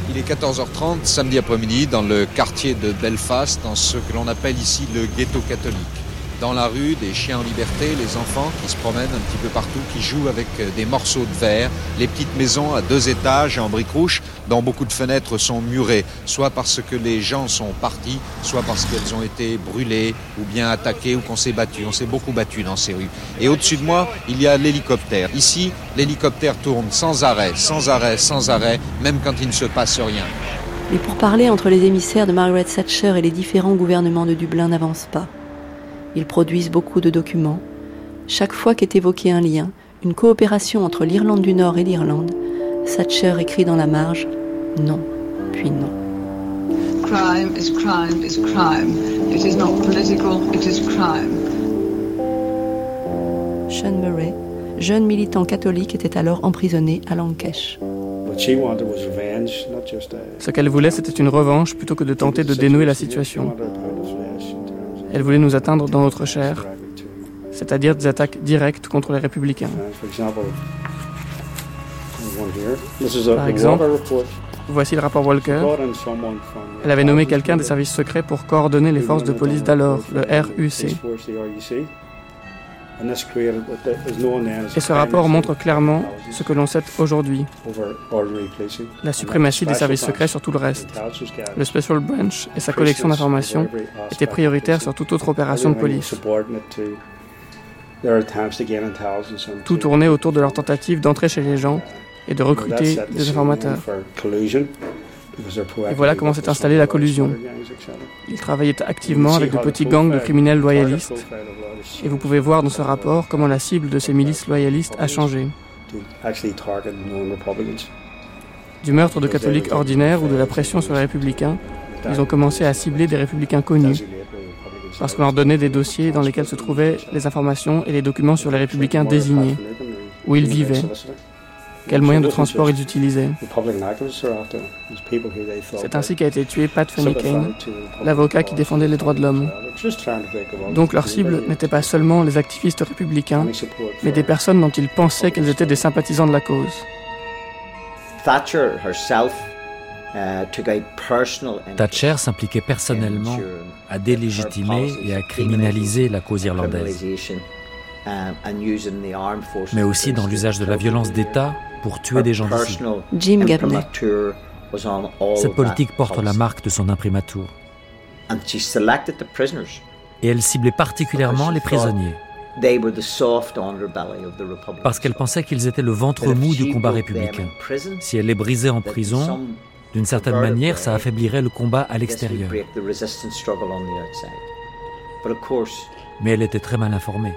Il est 14h30 samedi après-midi dans le quartier de Belfast, dans ce que l'on appelle ici le ghetto catholique dans la rue, des chiens en liberté, les enfants qui se promènent un petit peu partout, qui jouent avec euh, des morceaux de verre, les petites maisons à deux étages en briques rouges, dont beaucoup de fenêtres sont murées, soit parce que les gens sont partis, soit parce qu'elles ont été brûlées ou bien attaquées ou qu'on s'est battu. On s'est beaucoup battu dans ces rues. Et au-dessus de moi, il y a l'hélicoptère. Ici, l'hélicoptère tourne sans arrêt, sans arrêt, sans arrêt, même quand il ne se passe rien. Mais pour parler entre les émissaires de Margaret Thatcher et les différents gouvernements de Dublin n'avance pas. Ils produisent beaucoup de documents. Chaque fois qu'est évoqué un lien, une coopération entre l'Irlande du Nord et l'Irlande, Thatcher écrit dans la marge non, puis non. Crime is crime is crime. It is not political, it is crime. Sean Murray, jeune militant catholique, était alors emprisonné à Lankesh. Ce qu'elle voulait, c'était une revanche plutôt que de tenter de dénouer la situation. Elle voulait nous atteindre dans notre chair, c'est-à-dire des attaques directes contre les républicains. Par exemple, voici le rapport Walker. Elle avait nommé quelqu'un des services secrets pour coordonner les forces de police d'alors, le RUC. Et ce rapport montre clairement ce que l'on sait aujourd'hui, la suprématie des services secrets sur tout le reste. Le Special Branch et sa collection d'informations étaient prioritaires sur toute autre opération de police. Tout tournait autour de leur tentative d'entrer chez les gens et de recruter des informateurs. Et voilà comment s'est installée la collusion. Ils travaillaient activement avec de petits gangs de criminels loyalistes. Et vous pouvez voir dans ce rapport comment la cible de ces milices loyalistes a changé. Du meurtre de catholiques ordinaires ou de la pression sur les républicains, ils ont commencé à cibler des républicains connus, parce qu'on leur donnait des dossiers dans lesquels se trouvaient les informations et les documents sur les républicains désignés, où ils vivaient, quels moyens de transport ils utilisaient. C'est ainsi qu'a été tué Pat Kane, l'avocat qui défendait les droits de l'homme. Donc leur cible n'était pas seulement les activistes républicains, mais des personnes dont ils pensaient qu'elles étaient des sympathisants de la cause. Thatcher s'impliquait personnellement à délégitimer et à criminaliser la cause irlandaise, mais aussi dans l'usage de la violence d'État pour tuer des gens d'ici. Jim Gabney. Cette politique porte la marque de son imprimatur. Et elle ciblait particulièrement les prisonniers. Parce qu'elle pensait qu'ils étaient le ventre mou du combat républicain. Si elle les brisait en prison, d'une certaine manière, ça affaiblirait le combat à l'extérieur. Mais elle était très mal informée.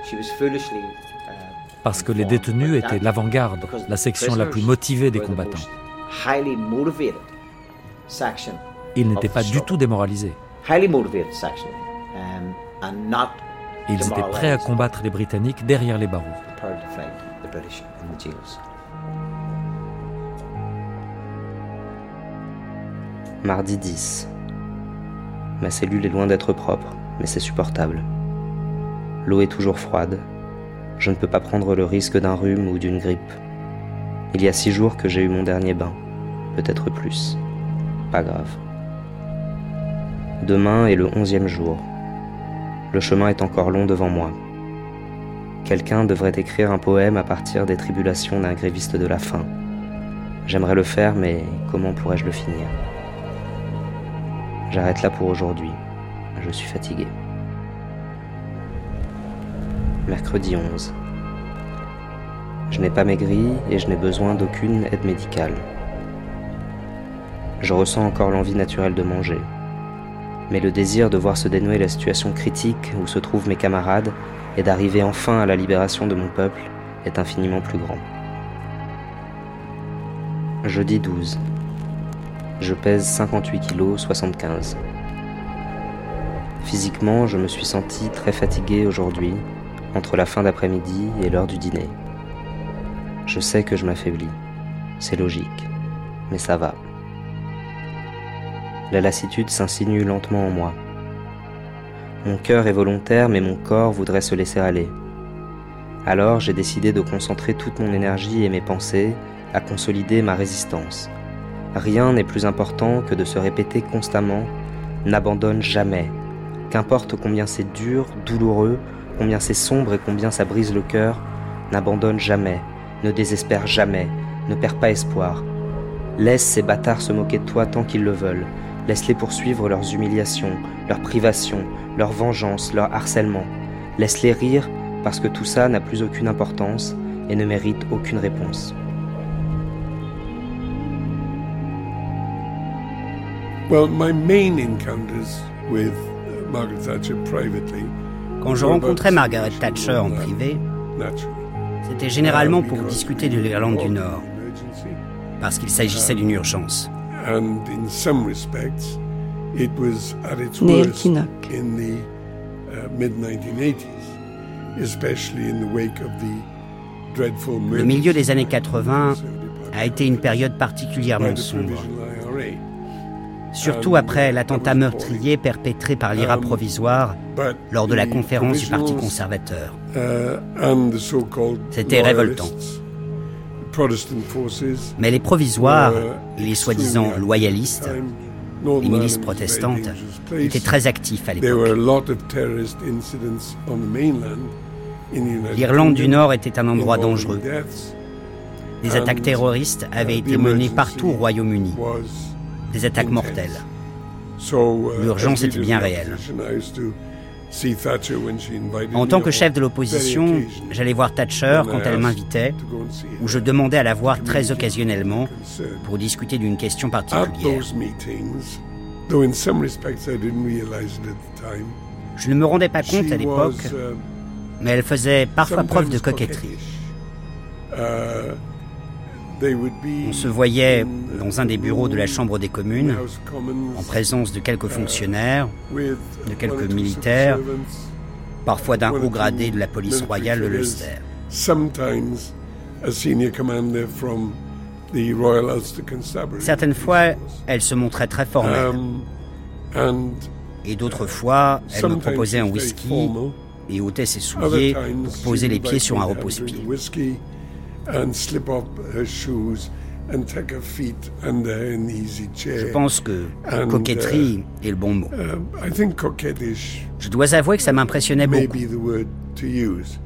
Parce que les détenus étaient l'avant-garde, la section la plus motivée des combattants. Ils n'étaient pas du tout démoralisés. ils étaient prêts à combattre les Britanniques derrière les barreaux. Mardi 10. Ma cellule est loin d'être propre, mais c'est supportable. L'eau est toujours froide. Je ne peux pas prendre le risque d'un rhume ou d'une grippe. Il y a six jours que j'ai eu mon dernier bain, peut-être plus. Pas grave. Demain est le onzième jour. Le chemin est encore long devant moi. Quelqu'un devrait écrire un poème à partir des tribulations d'un gréviste de la faim. J'aimerais le faire, mais comment pourrais-je le finir? J'arrête là pour aujourd'hui. Je suis fatigué. Mercredi 11. Je n'ai pas maigri et je n'ai besoin d'aucune aide médicale. Je ressens encore l'envie naturelle de manger. Mais le désir de voir se dénouer la situation critique où se trouvent mes camarades et d'arriver enfin à la libération de mon peuple est infiniment plus grand. Jeudi 12. Je pèse 58 kg 75. Physiquement, je me suis senti très fatigué aujourd'hui, entre la fin d'après-midi et l'heure du dîner. Je sais que je m'affaiblis. C'est logique. Mais ça va. La lassitude s'insinue lentement en moi. Mon cœur est volontaire, mais mon corps voudrait se laisser aller. Alors j'ai décidé de concentrer toute mon énergie et mes pensées à consolider ma résistance, Rien n'est plus important que de se répéter constamment N'abandonne jamais. Qu'importe combien c'est dur, douloureux, combien c'est sombre et combien ça brise le cœur, n'abandonne jamais, ne désespère jamais, ne perds pas espoir. Laisse ces bâtards se moquer de toi tant qu'ils le veulent. Laisse-les poursuivre leurs humiliations, leurs privations, leurs vengeances, leur harcèlement. Laisse-les rire parce que tout ça n'a plus aucune importance et ne mérite aucune réponse. Quand je rencontrais Margaret Thatcher en privé, c'était généralement pour discuter de l'Irlande du Nord, parce qu'il s'agissait d'une urgence. Neil Kinnock. Le milieu des années 80 a été une période particulièrement sombre surtout après l'attentat meurtrier perpétré par l'IRA provisoire lors de la conférence du Parti conservateur. C'était révoltant. Mais les provisoires et les soi-disant loyalistes, les milices protestantes, étaient très actifs à l'époque. L'Irlande du Nord était un endroit dangereux. Des attaques terroristes avaient été menées partout au Royaume-Uni des attaques mortelles. L'urgence était bien réelle. En tant que chef de l'opposition, j'allais voir Thatcher quand elle m'invitait, ou je demandais à la voir très occasionnellement pour discuter d'une question particulière. Je ne me rendais pas compte à l'époque, mais elle faisait parfois preuve de coquetterie. On se voyait dans un des bureaux de la Chambre des communes, en présence de quelques fonctionnaires, de quelques militaires, parfois d'un haut gradé de la police royale de l'Ulster. Certaines fois, elle se montrait très formelle. Et d'autres fois, elle me proposait un whisky et ôtait ses souliers pour poser les pieds sur un repose-pied. Je pense que and, coquetterie uh, est le bon mot. Uh, I think coquettish. Je dois avouer que ça m'impressionnait beaucoup. Maybe the word to use.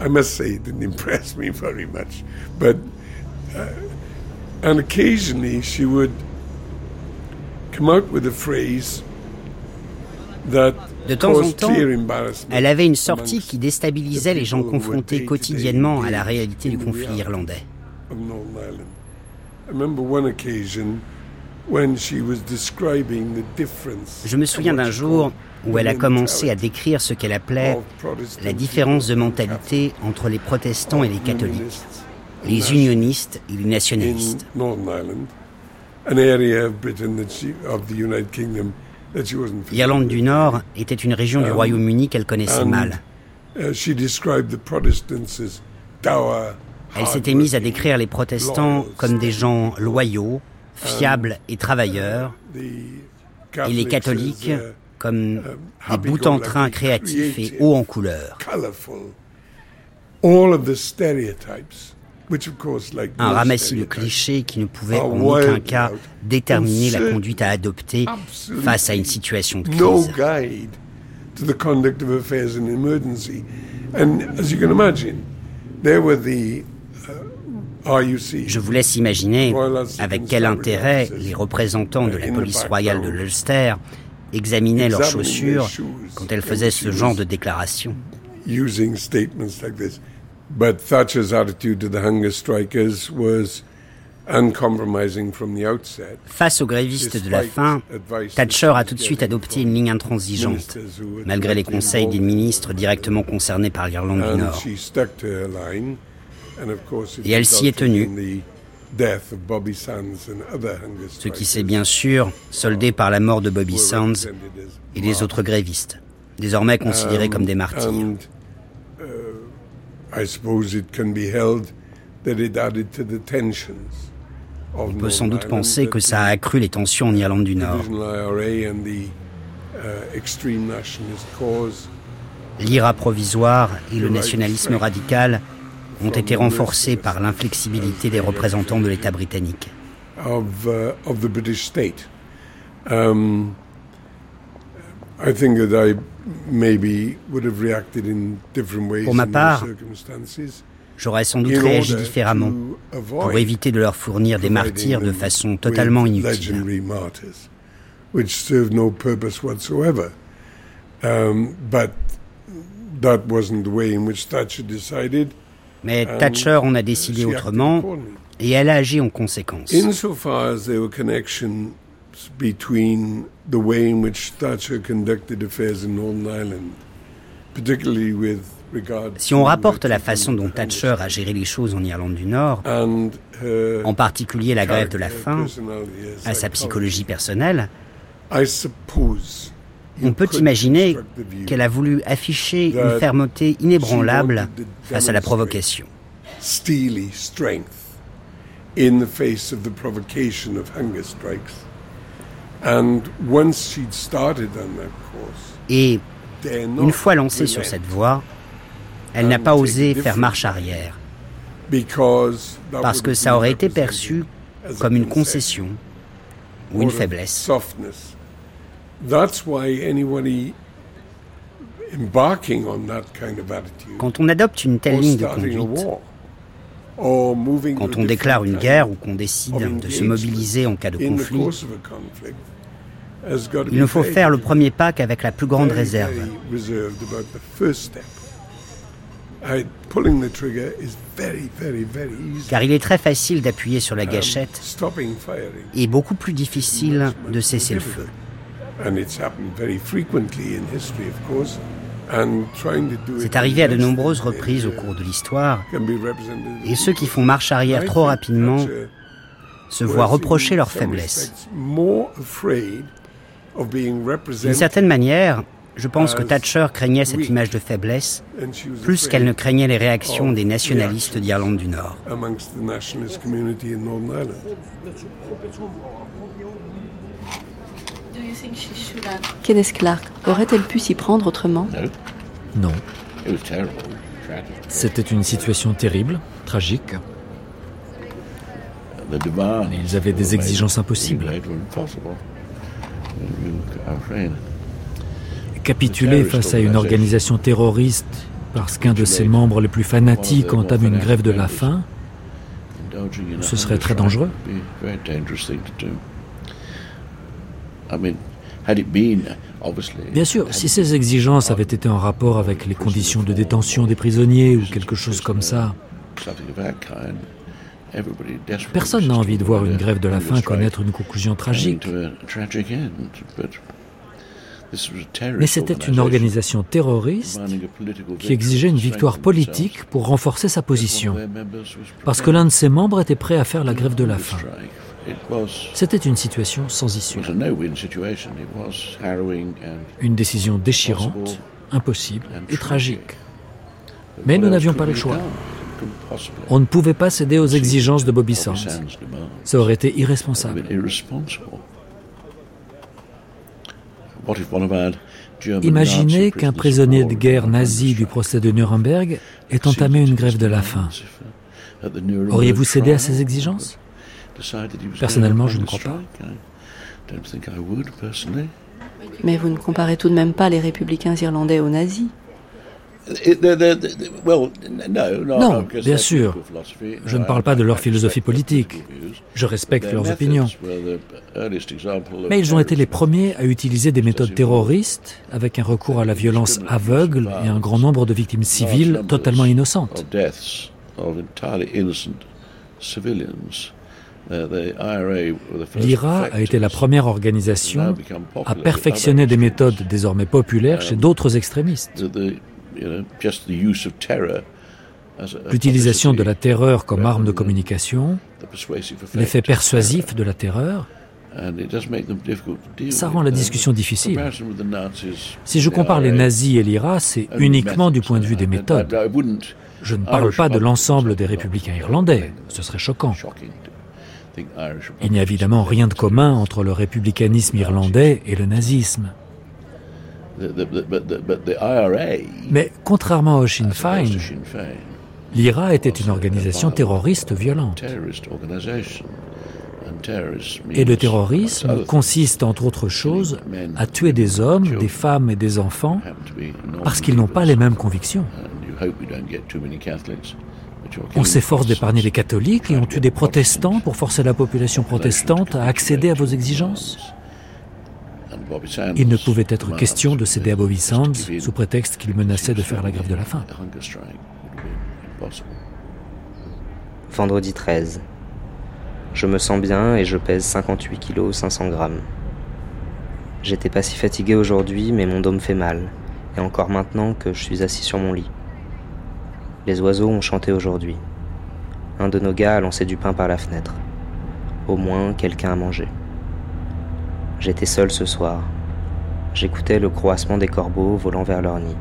I must say it didn't impress me very much, but uh, and occasionally she would come out with a phrase that de temps en temps, elle avait une sortie qui déstabilisait les gens confrontés quotidiennement à la réalité du conflit irlandais. Je me souviens d'un jour où elle a commencé à décrire ce qu'elle appelait la différence de mentalité entre les protestants et les catholiques, les unionistes et les nationalistes. L'Irlande du Nord était une région du Royaume-Uni qu'elle connaissait mal. Uh, elle s'était mise à décrire les protestants comme des gens loyaux, fiables et travailleurs, et les catholiques comme des bouts en train créatifs et hauts en couleur. Un ramassis de clichés qui ne pouvait en aucun cas déterminer la conduite à adopter face à une situation de crise. Je vous laisse imaginer avec quel intérêt les représentants de la police royale de l'Ulster examinaient leurs chaussures quand elles faisaient ce genre de déclaration. But Thatcher's attitude to the hunger strikers was Face aux grévistes de la faim, Thatcher a tout de suite adopté une ligne intransigeante, malgré les conseils des ministres directement concernés par l'Irlande du Nord. Et elle s'y est tenue, ce qui s'est bien sûr soldé par la mort de Bobby Sands et les autres grévistes, désormais considérés comme des martyrs. On peut sans doute penser que ça a accru les tensions en Irlande du Nord. L'IRA provisoire et le nationalisme radical ont été renforcés par l'inflexibilité des représentants de l'État britannique. Pour ma part, j'aurais sans doute réagi différemment pour éviter de leur fournir des martyrs de façon totalement inutile. Mais Thatcher en a décidé autrement et elle a agi en conséquence. Between the way in which Thatcher conducted affairs in Northern Ireland, particularly with Si on rapporte la façon dont Thatcher a géré les choses en Irlande du Nord, en particulier la grève de la faim, à sa psychologie personnelle, on peut imaginer qu'elle a voulu afficher une fermeté inébranlable face à la provocation. in the face of the provocation of hunger strikes. Et une fois lancée sur cette voie, elle n'a pas osé faire marche arrière, parce que ça aurait été perçu comme une concession ou une faiblesse. Quand on adopte une telle ligne de conduite, quand on déclare une guerre ou qu'on décide de se mobiliser en cas de conflit, il ne faut faire le premier pas qu'avec la plus grande réserve. Car il est très facile d'appuyer sur la gâchette et beaucoup plus difficile de cesser le feu. C'est arrivé à de nombreuses reprises au cours de l'histoire, et ceux qui font marche arrière trop rapidement se voient reprocher leur faiblesse. D'une certaine manière, je pense que Thatcher craignait cette image de faiblesse plus qu'elle ne craignait les réactions des nationalistes d'Irlande du Nord. Kenneth Clark, aurait-elle pu s'y prendre autrement? Non. C'était une situation terrible, tragique. Ils avaient des exigences impossibles. Capituler face à une organisation terroriste parce qu'un de ses membres les plus fanatiques entame une grève de la faim, ce serait très dangereux. Bien sûr, si ces exigences avaient été en rapport avec les conditions de détention des prisonniers ou quelque chose comme ça, Personne n'a envie de voir une grève de la faim connaître une conclusion tragique. Mais c'était une organisation terroriste qui exigeait une victoire politique pour renforcer sa position, parce que l'un de ses membres était prêt à faire la grève de la faim. C'était une situation sans issue. Une décision déchirante, impossible et tragique. Mais nous n'avions pas le choix. On ne pouvait pas céder aux exigences de Bobby Sands. Ça aurait été irresponsable. Imaginez qu'un prisonnier de guerre nazi du procès de Nuremberg ait entamé une grève de la faim. Auriez-vous cédé à ses exigences? Personnellement, je ne crois pas. Mais vous ne comparez tout de même pas les républicains irlandais aux nazis. Non, bien sûr. Je ne parle pas de leur philosophie politique. Je respecte leurs opinions. Mais ils ont été les premiers à utiliser des méthodes terroristes avec un recours à la violence aveugle et un grand nombre de victimes civiles totalement innocentes. L'IRA a été la première organisation à perfectionner des méthodes désormais populaires chez d'autres extrémistes. L'utilisation de la terreur comme arme de communication, l'effet persuasif de la terreur, ça rend la discussion difficile. Si je compare les nazis et l'IRA, c'est uniquement du point de vue des méthodes. Je ne parle pas de l'ensemble des républicains irlandais, ce serait choquant. Il n'y a évidemment rien de commun entre le républicanisme irlandais et le nazisme. Mais contrairement au Sinn Féin, l'IRA était une organisation terroriste violente. Et le terrorisme consiste, entre autres choses, à tuer des hommes, des femmes et des enfants parce qu'ils n'ont pas les mêmes convictions. On s'efforce d'épargner les catholiques et on tue des protestants pour forcer la population protestante à accéder à vos exigences. Il ne pouvait être question de céder à Bobby sous prétexte qu'il menaçait de faire la grève de la faim. Vendredi 13. Je me sens bien et je pèse 58 kg 500 grammes. J'étais pas si fatigué aujourd'hui, mais mon dos me fait mal, et encore maintenant que je suis assis sur mon lit. Les oiseaux ont chanté aujourd'hui. Un de nos gars a lancé du pain par la fenêtre. Au moins, quelqu'un a mangé. J'étais seul ce soir. J'écoutais le croassement des corbeaux volant vers leur nid.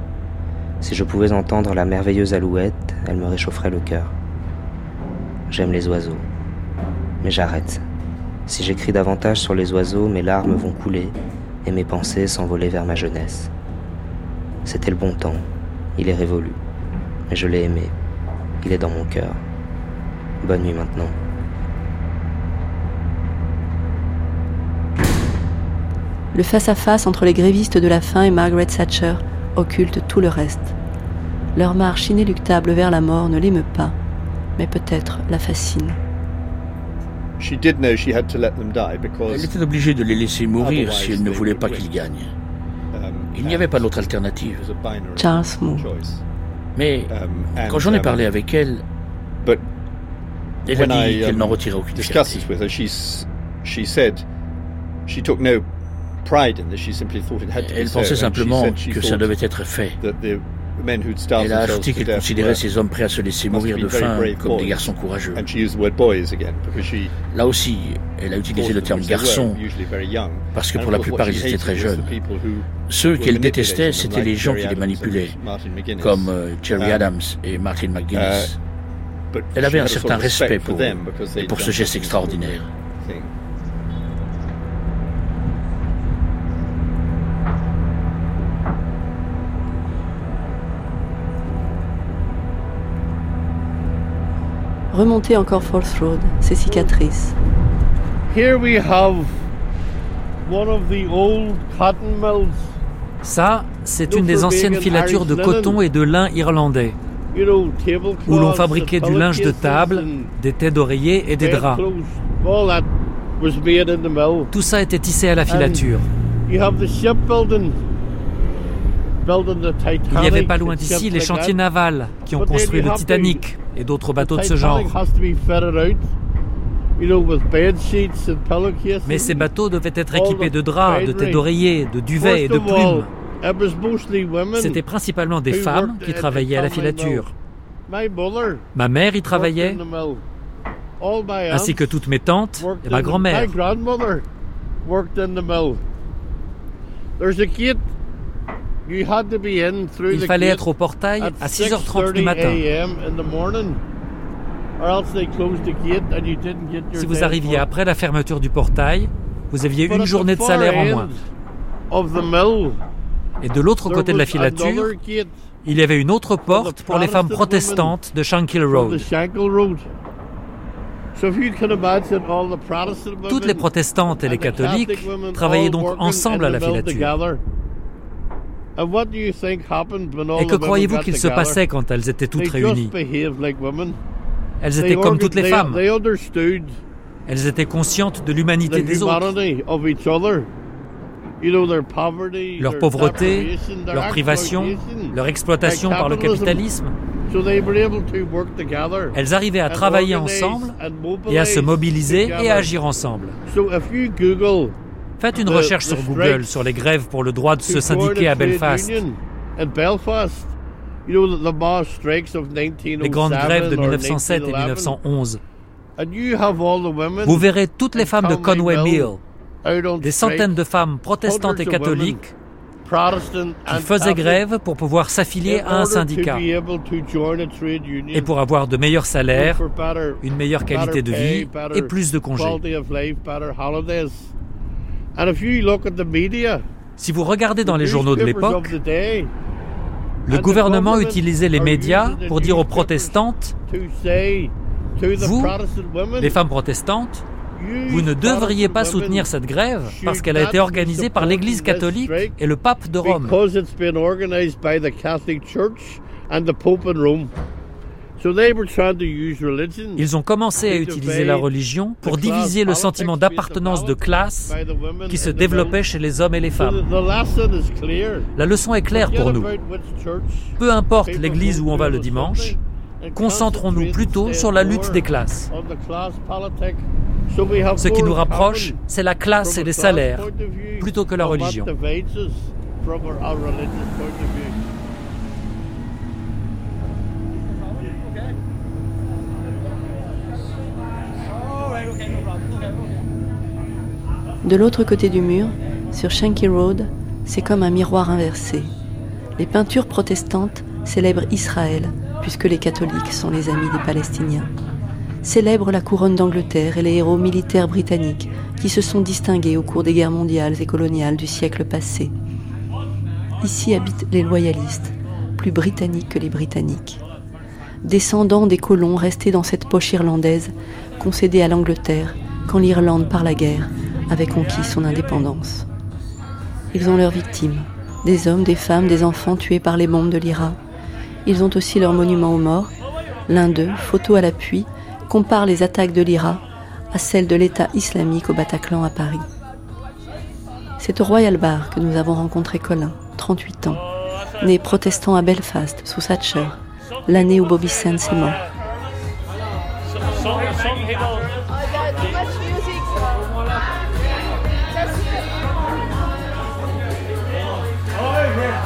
Si je pouvais entendre la merveilleuse alouette, elle me réchaufferait le cœur. J'aime les oiseaux. Mais j'arrête. Si j'écris davantage sur les oiseaux, mes larmes vont couler et mes pensées s'envoler vers ma jeunesse. C'était le bon temps. Il est révolu. Mais je l'ai aimé. Il est dans mon cœur. Bonne nuit maintenant. Le face-à-face entre les grévistes de la faim et Margaret Thatcher occulte tout le reste. Leur marche inéluctable vers la mort ne l'émeut pas, mais peut-être la fascine. Elle était obligée de les laisser mourir si elle ne voulait pas qu'ils gagnent. Um, Il n'y avait pas d'autre alternative. Charles Moore. Mais Um, quand j'en ai parlé avec elle, elle a dit qu'elle n'en retirait aucune fierté. Elle pensait simplement que ça devait être fait. Elle a ajouté qu'elle considérait ces hommes prêts à se laisser mourir de faim comme des garçons courageux. Là aussi, elle a utilisé le terme garçon parce que pour la plupart ils étaient très jeunes. Ceux qu'elle détestait, c'étaient les gens qui les manipulaient, comme euh, Jerry Adams et Martin McGuinness. Elle avait un certain respect pour eux et pour ce geste extraordinaire. Remontez encore Forth Road, ses cicatrices. Here we have one of the old cotton mills. Ça, c'est une des anciennes filatures de coton et de lin irlandais, où l'on fabriquait du linge de table, des têtes d'oreiller et des draps. Tout ça était tissé à la filature. Il y avait pas loin d'ici les chantiers navals qui ont construit le Titanic. Et d'autres bateaux de ce genre. Mais ces bateaux devaient être équipés de draps, de têtes d'oreiller, de duvets et de plumes. C'était principalement des femmes qui travaillaient à la filature. Ma mère y travaillait, ainsi que toutes mes tantes et ma grand-mère. Il fallait être au portail à 6h30 du matin. Si vous arriviez après la fermeture du portail, vous aviez une journée de salaire en moins. Et de l'autre côté de la filature, il y avait une autre porte pour les femmes protestantes de Shankill Road. Toutes les protestantes et les catholiques travaillaient donc ensemble à la filature. Et que croyez-vous qu'il se passait quand elles étaient toutes réunies? Elles étaient comme toutes les femmes. Elles étaient conscientes de l'humanité des autres. Leur pauvreté, leur privation, leur exploitation par le capitalisme. Elles arrivaient à travailler ensemble et à se mobiliser et à agir ensemble. Faites une recherche sur Google sur les grèves pour le droit de se syndiquer à Belfast. Les grandes grèves de 1907 et 1911. Vous verrez toutes les femmes de Conway Mill, des centaines de femmes protestantes et catholiques qui faisaient grève pour pouvoir s'affilier à un syndicat et pour avoir de meilleurs salaires, une meilleure qualité de vie et plus de congés. Si vous regardez dans les journaux de l'époque, le gouvernement utilisait les médias pour dire aux protestantes, vous, les femmes protestantes, vous ne devriez pas soutenir cette grève parce qu'elle a été organisée par l'Église catholique et le pape de Rome. Ils ont commencé à utiliser la religion pour diviser le sentiment d'appartenance de classe qui se développait chez les hommes et les femmes. La leçon est claire pour nous. Peu importe l'église où on va le dimanche, concentrons-nous plutôt sur la lutte des classes. Ce qui nous rapproche, c'est la classe et les salaires, plutôt que la religion. De l'autre côté du mur, sur Shanky Road, c'est comme un miroir inversé. Les peintures protestantes célèbrent Israël, puisque les catholiques sont les amis des Palestiniens. Célèbrent la couronne d'Angleterre et les héros militaires britanniques qui se sont distingués au cours des guerres mondiales et coloniales du siècle passé. Ici habitent les loyalistes, plus britanniques que les Britanniques. Descendants des colons restés dans cette poche irlandaise, concédée à l'Angleterre quand l'Irlande, par la guerre, avait conquis son indépendance. Ils ont leurs victimes, des hommes, des femmes, des enfants tués par les bombes de l'IRA. Ils ont aussi leur monument aux morts. L'un d'eux, photo à l'appui, compare les attaques de l'IRA à celles de l'État islamique au Bataclan à Paris. C'est au Royal Bar que nous avons rencontré Colin, 38 ans, né protestant à Belfast sous Thatcher, l'année où Bobby Sands est mort.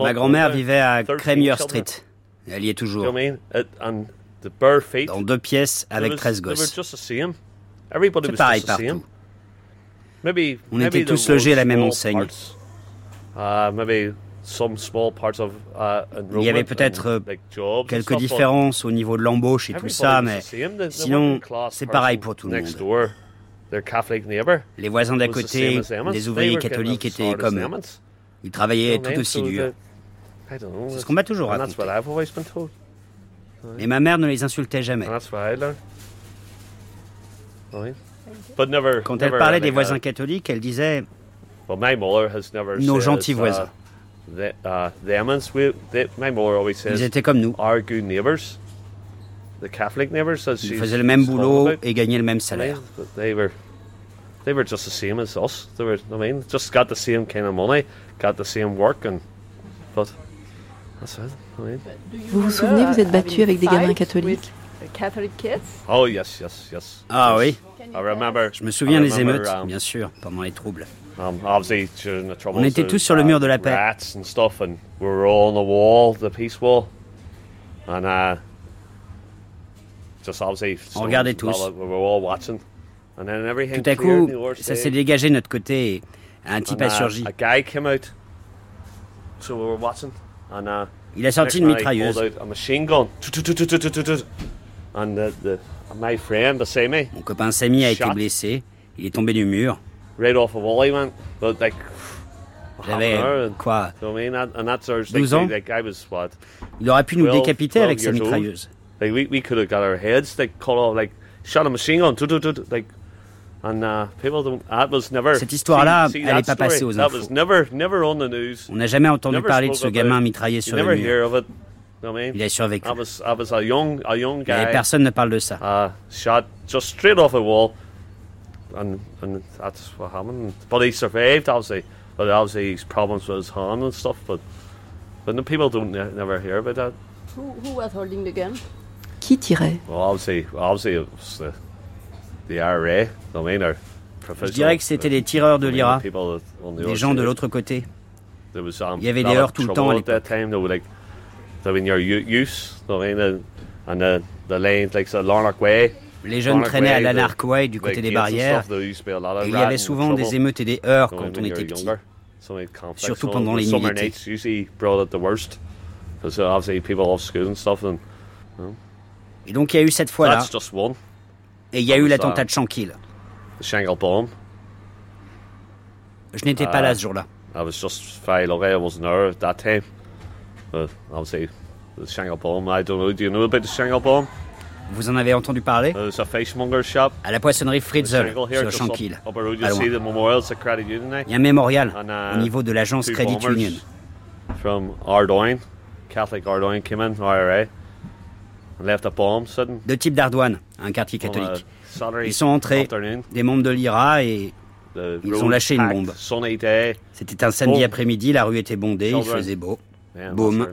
Ma grand-mère vivait à Cremier Street. Elle y est toujours dans deux pièces avec 13 gosses. C'est pareil partout. On était tous logés à la même enseigne. Uh, uh, Il y avait peut-être euh, quelques différences au niveau de l'embauche et tout ça, mais sinon, c'est pareil pour tout le monde. Les voisins d'à côté, les ouvriers catholiques étaient comme eux. Ils travaillaient tout aussi dur. C'est ce qu'on m'a toujours raconté. Et ma mère ne les insultait jamais. Quand elle parlait des voisins catholiques, elle disait nos gentils voisins. Ils étaient comme nous. Ils faisaient le même boulot et gagnaient le même salaire. They were just the same as us. They were, I mean, just got the same kind of money, got the same work, and but that's it. I mean. Vous vous souvenez, vous êtes battu avec des gamins catholiques? Oh yes, yes, yes. Ah oui. I remember. Je me souviens des émeutes, um, bien sûr, pendant les troubles. Um, obviously, during the troubles, On était tous sur le mur de la paix. Rats and stuff, and we were all on the wall, the peace wall, and uh, just obviously. On regardait tous. We were all watching. And then everything Tout à coup, ça s'est dégagé de notre côté et un type a uh, surgi. A guy came out, so we were watching, and uh, Il a sorti une mitrailleuse. A machine gun. And the, the, my friend beside me. Mon copain Samy a été blessé. Il est tombé du mur. Right off a wall he went, but like. J'avais quoi? 12 ans? Il aurait pu nous 12, décapiter avec sa 12 years old. mitrailleuse. Like we, we could have got our heads like cut off, like shot a machine gun, like. Cette histoire-là, elle n'est that pas passée aux That infos. was never, never on the news. On n'a jamais entendu parler de ce gamin it. mitraillé sur le hear mur. of it. You know what I mean? Il a survécu. I was, I was a young, a young Mais guy. personne ne parle de ça. Uh, shot just straight off a wall, and and that's what happened. But he survived, obviously. But obviously, his problems with his hand and stuff. But but the people don't ne- never hear about that. Who, who was holding the gun? Qui tirait? Je dirais que c'était les tireurs de l'IRA, des gens de l'autre côté. Um, Il y avait des heurts tout le temps à Way. Les jeunes traînaient à Way du côté des barrières. Et il y avait souvent des émeutes et des heurts quand on était petit. Surtout pendant les know. Et donc il y a eu cette fois-là. Et il y a That eu was, l'attentat de Shankill. Bomb. Je n'étais pas Uh, là ce jour-là. I was just very lucky I wasn't there at that time. But obviously, the Shangle bomb, I don't know. Do you know about the Shangle bomb? Vous en avez entendu parler? There's a fishmonger shop. À la poissonnerie Fritzel, sur Shankill. Il y a un mémorial And, uh, au niveau de l'agence Credit Union. From Ardoyne, Catholic Ardoyne came in, IRA, Deux types d'Ardoine, un quartier a catholique. Ils sont entrés, des membres de l'IRA, et The ils ont lâché une bombe. C'était un samedi Boom. après-midi, la rue était bondée, il faisait beau. Boum.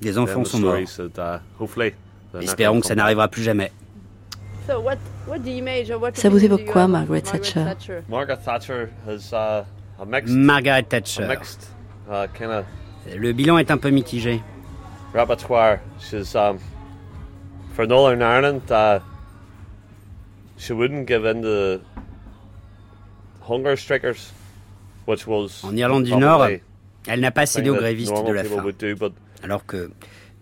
Des enfants the sont morts. uh, not Espérons que ça n'arrivera plus jamais. So what, what the image or what Ça vous évoque quoi, Margaret Thatcher? Margaret Thatcher uh, uh, Le bilan est un peu mitigé. She's um, for Northern Ireland. Uh, she wouldn't give in to hunger strikers, which was En Irlande du Nord, elle n'a pas cédé aux grévistes de la faim, do, alors que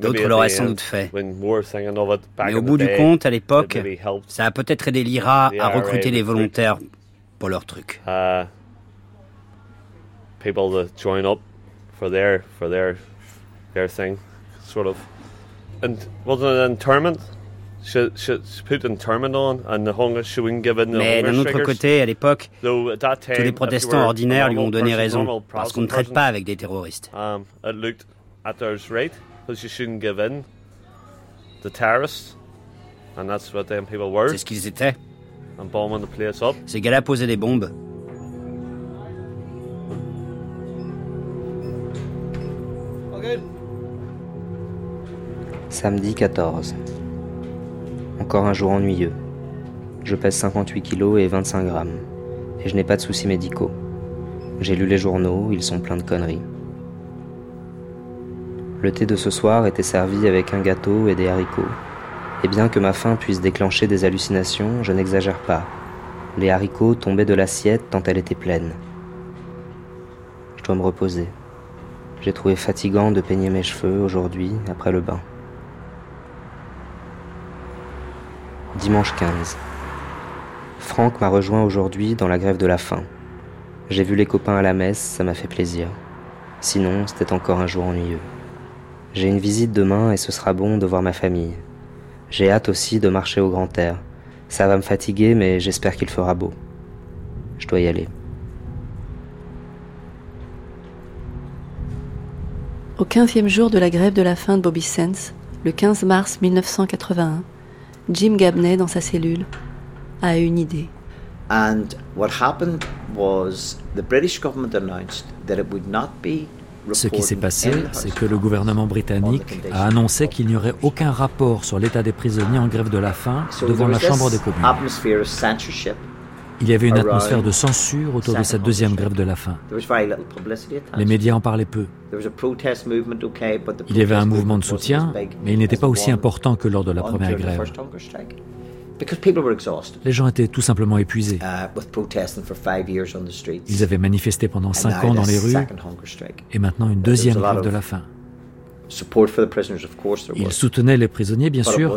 d'autres l'auraient sans doute fait. Mais au bout du compte, à l'époque, ça a peut-être aidé l'IRA à recruter les recruit. volontaires pour leur truc. uh, people to join up for their for their their thing, sort of. And wasn't it an internment? She, she, she put internment on, and the hunger she wouldn't give in the Mais d'un autre côté, à l'époque, Though at that time, tous les protestants ordinaires lui ont normal donné person, raison, parce qu'on ne traite pas avec des terroristes. um, it looked at there's right because you shouldn't give in to terrorists, and that's what them people were. C'est ce qu'ils étaient. And bombing the place up. Ces gars-là posaient des bombes. Samedi 14. Encore un jour ennuyeux. Je pèse 58 kilos et 25 grammes. Et je n'ai pas de soucis médicaux. J'ai lu les journaux, ils sont pleins de conneries. Le thé de ce soir était servi avec un gâteau et des haricots. Et bien que ma faim puisse déclencher des hallucinations, je n'exagère pas. Les haricots tombaient de l'assiette tant elle était pleine. Je dois me reposer. J'ai trouvé fatigant de peigner mes cheveux aujourd'hui, après le bain. Dimanche 15. Franck m'a rejoint aujourd'hui dans la grève de la faim. J'ai vu les copains à la messe, ça m'a fait plaisir. Sinon, c'était encore un jour ennuyeux. J'ai une visite demain et ce sera bon de voir ma famille. J'ai hâte aussi de marcher au grand air. Ça va me fatiguer, mais j'espère qu'il fera beau. Je dois y aller. Au 15e jour de la grève de la faim de Bobby Sands, le 15 mars 1981, Jim Gabney, dans sa cellule, a une idée. And what happened was the British government announced that it would not be ce qui s'est passé, c'est que le gouvernement britannique a annoncé qu'il n'y aurait aucun rapport sur l'état des prisonniers en grève de la faim devant la Chambre des communes. Il y avait une atmosphère de censure autour de cette deuxième grève de la faim. Les médias en parlaient peu. Il y avait un mouvement de soutien, mais il n'était pas aussi important que lors de la première grève. Les gens étaient tout simplement épuisés. Uh, Ils avaient manifesté pendant cinq ans dans les rues et maintenant une deuxième grève de la faim. Ils soutenaient les prisonniers, bien sûr,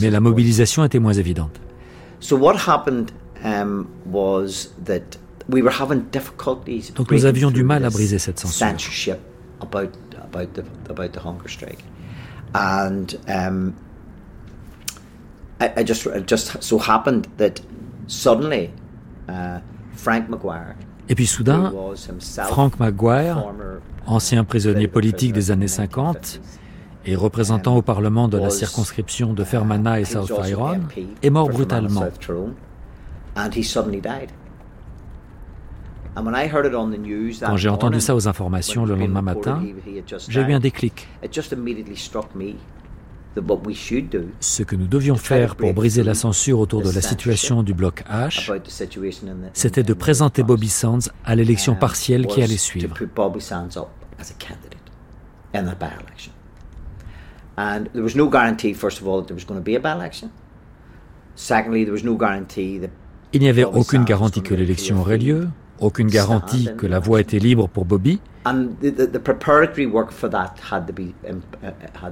mais la mobilisation était moins évidente. Um, Donc nous avions du mal à briser cette censure. Um, I, just, it just so happened that suddenly uh, Frank McGuire, Et puis soudain, Frank McGuire, ancien prisonnier politique des années 50 et représentant au Parlement de la circonscription de uh, Fermanagh et South Tyrone, est mort brutalement. Quand j'ai entendu ça aux informations le lendemain matin, j'ai eu un déclic. Ce que nous devions faire pour briser la censure autour de la situation du bloc H, c'était de présenter Bobby Sands à l'élection partielle qui allait suivre. Il n'y avait aucune garantie que l'élection aurait lieu, aucune garantie que la voie était libre pour Bobby.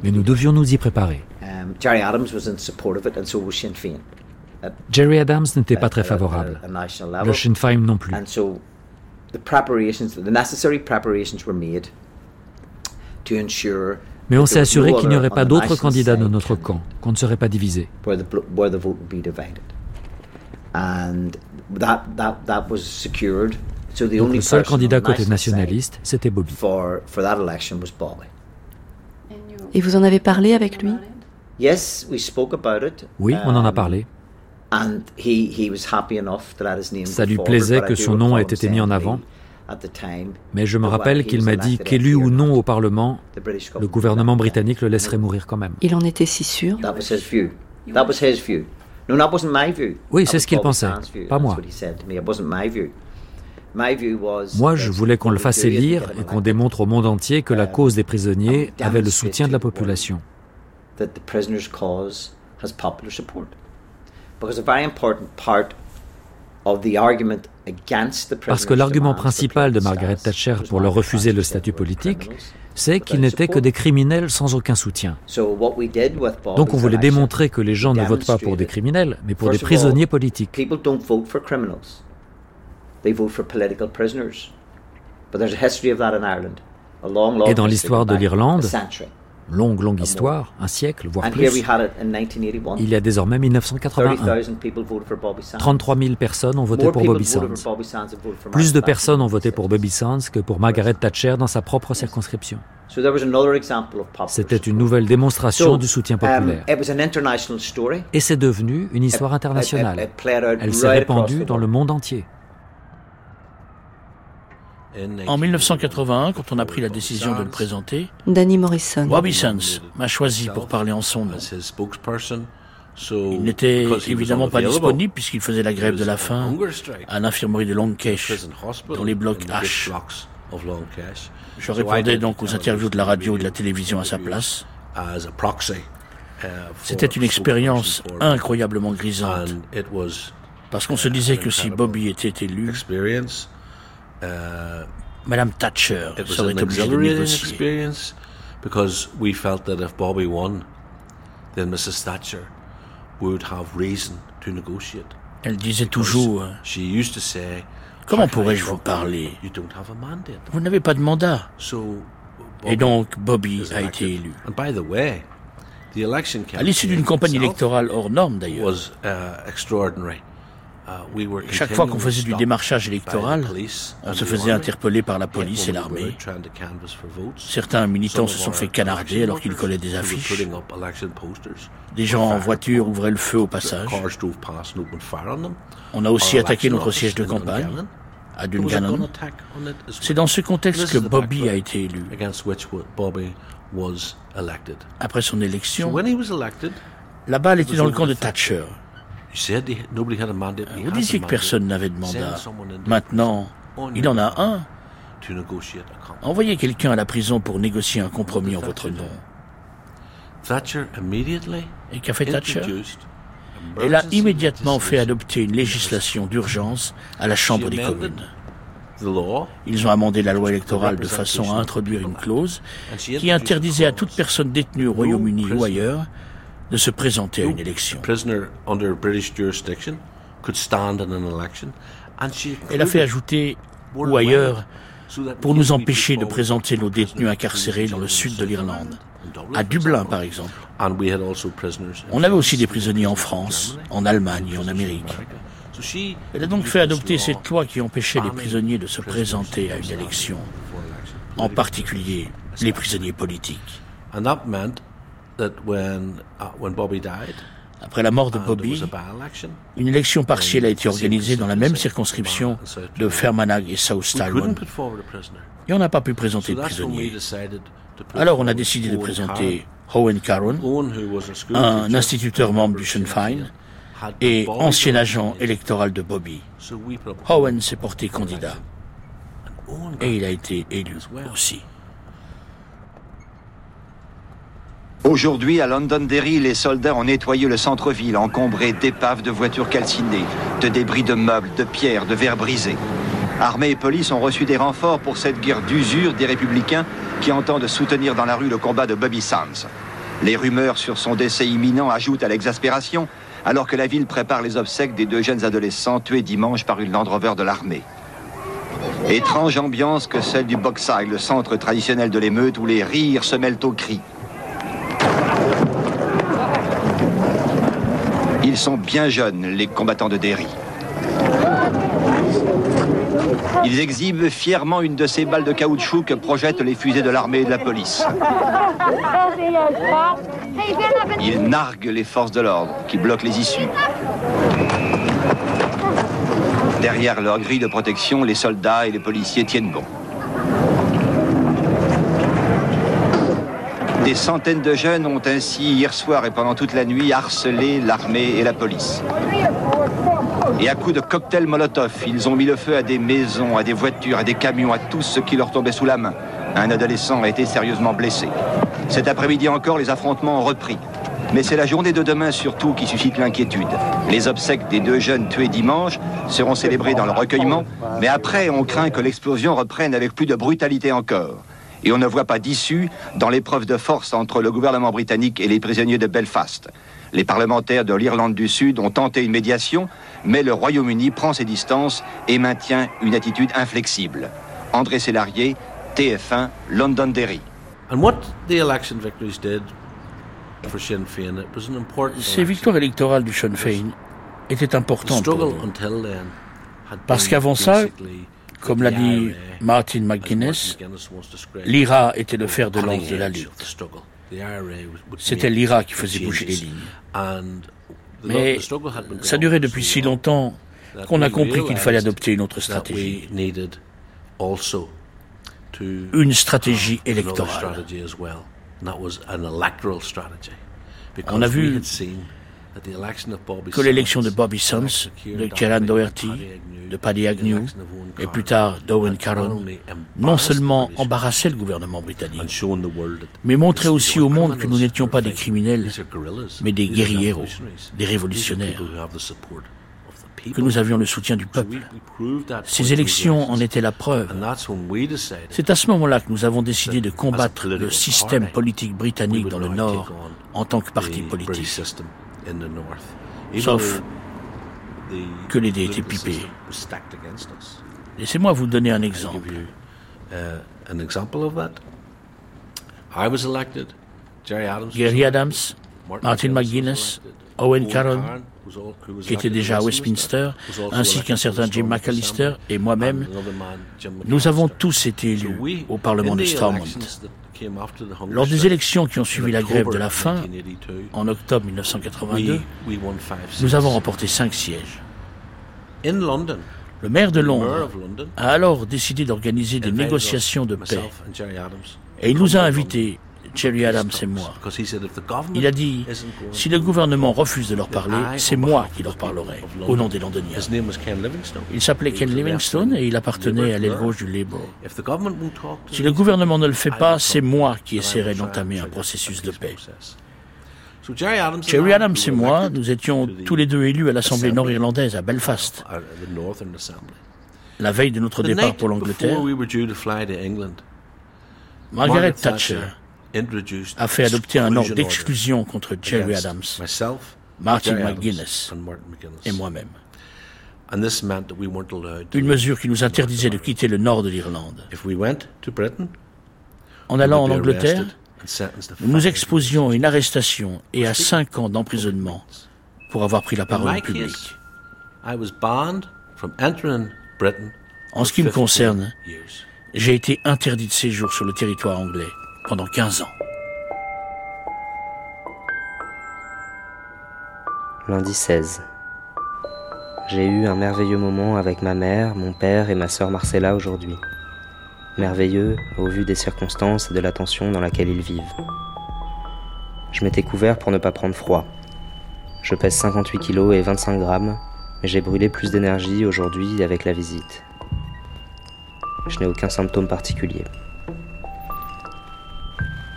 Mais nous devions nous y préparer. Jerry Adams n'était pas très favorable. Le Sinn Féin non plus. Mais on s'est assuré qu'il n'y aurait pas d'autres candidats dans notre camp, qu'on ne serait pas divisé. Donc le seul candidat côté nationaliste, c'était Bobby. Et vous en avez parlé avec lui? Oui, on en a um, parlé. Ça lui plaisait que son nom ait été mis en avant. Mais je me rappelle qu'il m'a dit qu'élu ou non au Parlement, le gouvernement britannique le laisserait mourir quand même. Il en était si sûr? Oui, c'est ce qu'il pensait, pas moi. Moi, je voulais qu'on le fasse élire et qu'on démontre au monde entier que la cause des prisonniers avait le soutien de la population. Parce que l'argument principal de Margaret Thatcher pour leur refuser le statut politique, c'est qu'ils n'étaient que des criminels sans aucun soutien. Donc on voulait démontrer que les gens ne votent pas pour des criminels, mais pour des prisonniers politiques. Et dans l'histoire de l'Irlande, longue, longue histoire, un siècle, voire plus. Il y a désormais 1981. 33 000 personnes ont voté pour Bobby Sands. Plus de personnes ont voté pour Bobby Sands que pour Margaret Thatcher dans sa propre circonscription. C'était une nouvelle démonstration du soutien um, populaire. Et c'est devenu une histoire internationale. Elle s'est répandue dans le monde entier. En 1981, quand on a pris la décision de le présenter, Danny Morrison. Bobby Sands m'a choisi pour parler en son nom. Il n'était évidemment pas disponible puisqu'il faisait la grève de la faim à l'infirmerie de Long Kesh, dans les blocs H. Je répondais donc aux interviews de la radio et de la télévision à sa place. C'était une expérience incroyablement grisante, parce qu'on se disait que si Bobby était élu, uh, Madame Thatcher serait obligée de négocier. Because we felt that if Bobby won, then Mrs. Thatcher would have reason to negotiate. Elle disait toujours She used to say, Comment pourrais-je vous parler? Vous n'avez pas de mandat. Et donc Bobby a été élu. And by the way, À l'issue d'une campagne électorale hors norme d'ailleurs, Uh, chaque fois qu'on faisait du démarchage électoral, on se faisait interpeller par la police et l'armée. Certains militants se sont fait canarder alors qu'ils collaient des affiches. Des gens en voiture ouvraient le feu au passage. On a aussi attaqué notre siège de campagne à Dungannon. C'est dans ce contexte que Bobby a été élu. Après son élection, la balle était dans le camp de Thatcher. Vous disiez que personne n'avait de mandat. Maintenant, il en a un. Envoyez quelqu'un à la prison pour négocier un compromis en votre nom. Et qu'a fait Thatcher? Elle a immédiatement fait adopter une législation d'urgence à la Chambre des communes. Ils ont amendé la loi électorale de façon à introduire une clause qui interdisait à toute personne détenue au Royaume-Uni ou ailleurs de se présenter à une élection. Elle a fait ajouter, ou ailleurs, pour nous empêcher de présenter nos détenus incarcérés dans le sud de l'Irlande. À Dublin, par exemple. On avait aussi des prisonniers en France, en Allemagne et en Amérique. Elle a donc fait adopter cette loi qui empêchait les prisonniers de se présenter à une élection, en particulier les prisonniers politiques. Uh, Après la mort de Bobby, une élection partielle a été organisée dans la même circonscription de Fermanagh et South Tyrone. Et on n'a pas pu présenter de prisonniers. Alors on a décidé de présenter Owen Caron, un instituteur membre du Sinn Féin et ancien agent électoral de Bobby. Owen s'est porté candidat. Et il a été élu aussi. Aujourd'hui, à Londonderry, les soldats ont nettoyé le centre-ville, encombré d'épaves de voitures calcinées, de débris de meubles, de pierres, de verres brisés. Armée et police ont reçu des renforts pour cette guerre d'usure des républicains qui entendent soutenir dans la rue le combat de Bobby Sands. Les rumeurs sur son décès imminent ajoutent à l'exaspération, alors que la ville prépare les obsèques des deux jeunes adolescents tués dimanche par une Land Rover de l'armée. Étrange ambiance que celle du Boxeye, le centre traditionnel de l'émeute où les rires se mêlent aux cris. Ils sont bien jeunes, les combattants de Derry. Ils exhibent fièrement une de ces balles de caoutchouc que projettent les fusées de l'armée et de la police. Ils narguent les forces de l'ordre qui bloquent les issues. Derrière leur grille de protection, les soldats et les policiers tiennent bon. Des centaines de jeunes ont ainsi, hier soir et pendant toute la nuit, harcelé l'armée et la police. Et à coups de cocktails Molotov, ils ont mis le feu à des maisons, à des voitures, à des camions, à tout ce qui leur tombait sous la main. Un adolescent a été sérieusement blessé. Cet après-midi encore, les affrontements ont repris. Mais c'est la journée de demain surtout qui suscite l'inquiétude. Les obsèques des deux jeunes tués dimanche seront célébrées dans le recueillement, mais après, on craint que l'explosion reprenne avec plus de brutalité encore et on ne voit pas d'issue dans l'épreuve de force entre le gouvernement britannique et les prisonniers de Belfast. Les parlementaires de l'Irlande du Sud ont tenté une médiation, mais le Royaume-Uni prend ses distances et maintient une attitude inflexible. André Sélarié, TF1, Londonderry. Ces victoires électorales du Sinn Féin étaient importantes pour. Parce qu'avant ça, comme l'a dit Martin McGuinness, l'IRA était le fer de lance de la lutte. C'était l'IRA qui faisait bouger les lignes. Mais ça durait depuis si longtemps qu'on a compris qu'il fallait adopter une autre stratégie. Une stratégie électorale. On a vu que l'élection de Bobby Sons, de Kieran Doherty, de Paddy Agnew et plus tard d'Owen Caron non seulement embarrassait le gouvernement britannique, mais montrait aussi au monde que nous n'étions pas des criminels, mais des guerriers, des révolutionnaires, que nous avions le soutien du peuple. Ces élections en étaient la preuve. C'est à ce moment-là que nous avons décidé de combattre le système politique britannique dans le Nord en tant que parti politique. Sauf que les dés étaient pipés. Laissez-moi vous donner un exemple. Gary Adams Martin McGuinness, Owen Caron, qui était déjà à Westminster, ainsi qu'un certain Jim McAllister et moi-même, nous avons tous été élus au Parlement de Stormont. Lors des élections qui ont suivi la grève de la faim, en octobre 1982, nous avons remporté cinq sièges. Le maire de Londres a alors décidé d'organiser des négociations de paix. Et il nous a invités, Jerry Adams et moi. Il a dit, si le gouvernement refuse de leur parler, c'est moi qui leur parlerai, au nom des Londoniens. Il s'appelait Ken Livingstone et il appartenait à l'aile gauche du Labour. Si le gouvernement ne le fait pas, c'est moi qui essaierai d'entamer un processus de paix. Jerry Adams et moi, nous étions tous les deux élus à l'Assemblée nord-irlandaise à Belfast. La veille de notre départ pour l'Angleterre, Margaret Thatcher a fait adopter un ordre d'exclusion contre Jerry Adams, Martin McGuinness et moi-même. Une mesure qui nous interdisait de quitter le nord de l'Irlande. En allant en Angleterre, nous nous exposions à une arrestation et à cinq ans d'emprisonnement pour avoir pris la parole publique. En ce qui me concerne, j'ai été interdit de séjour sur le territoire anglais pendant 15 ans. Lundi 16. J'ai eu un merveilleux moment avec ma mère, mon père et ma sœur Marcella aujourd'hui. Merveilleux au vu des circonstances et de la tension dans laquelle ils vivent. Je m'étais couvert pour ne pas prendre froid. Je pèse 58 kilos et 25 grammes, mais j'ai brûlé plus d'énergie aujourd'hui avec la visite. Je n'ai aucun symptôme particulier.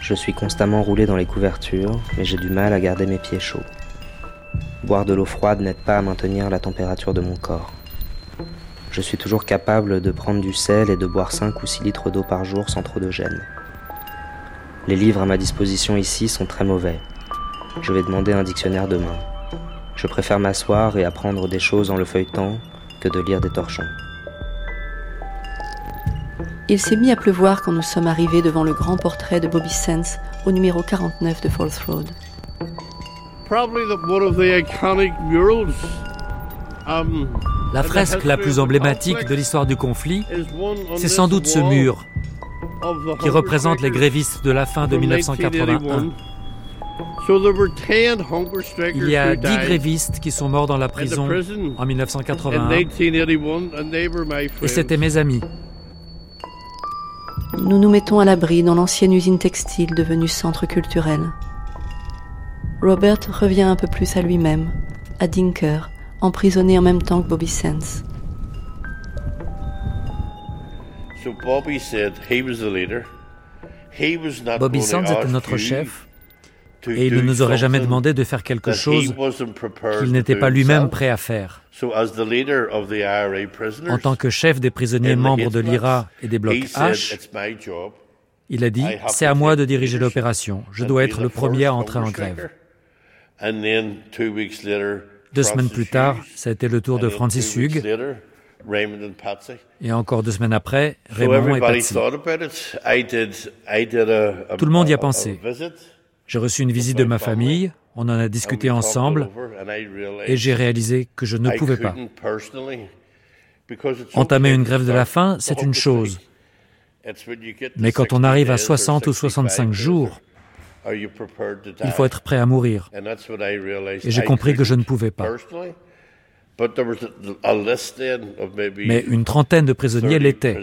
Je suis constamment roulé dans les couvertures, mais j'ai du mal à garder mes pieds chauds. Boire de l'eau froide n'aide pas à maintenir la température de mon corps. Je suis toujours capable de prendre du sel et de boire 5 ou 6 litres d'eau par jour sans trop de gêne. Les livres à ma disposition ici sont très mauvais. Je vais demander un dictionnaire demain. Je préfère m'asseoir et apprendre des choses en le feuilletant que de lire des torchons. Il s'est mis à pleuvoir quand nous sommes arrivés devant le grand portrait de Bobby Sands au numéro 49 de Falls Road. Um, la fresque la plus emblématique de l'histoire du conflit, c'est sans doute ce mur qui représente les grévistes de la fin de 1981. Il y a dix grévistes qui sont morts dans la prison en 1981 et c'était mes amis. Nous nous mettons à l'abri dans l'ancienne usine textile devenue centre culturel. Robert revient un peu plus à lui-même, à Dinker, emprisonné en même temps que Bobby Sands. Bobby Sands était notre chef et il ne nous aurait jamais demandé de faire quelque chose qu'il n'était pas lui-même prêt à faire. En tant que chef des prisonniers membres de l'IRA et des blocs H, il a dit, c'est à moi de diriger l'opération, je dois être le premier à entrer en grève. Deux semaines plus tard, ça a été le tour de Francis Hugh. Et encore deux semaines après, Raymond et Patsy. Tout le monde y a pensé. J'ai reçu une visite de ma famille, on en a discuté ensemble, et j'ai réalisé que je ne pouvais pas. Entamer une grève de la faim, c'est une chose. Mais quand on arrive à 60 ou 65 jours, il faut être prêt à mourir. Et j'ai compris que je ne pouvais pas. Mais une trentaine de prisonniers l'étaient,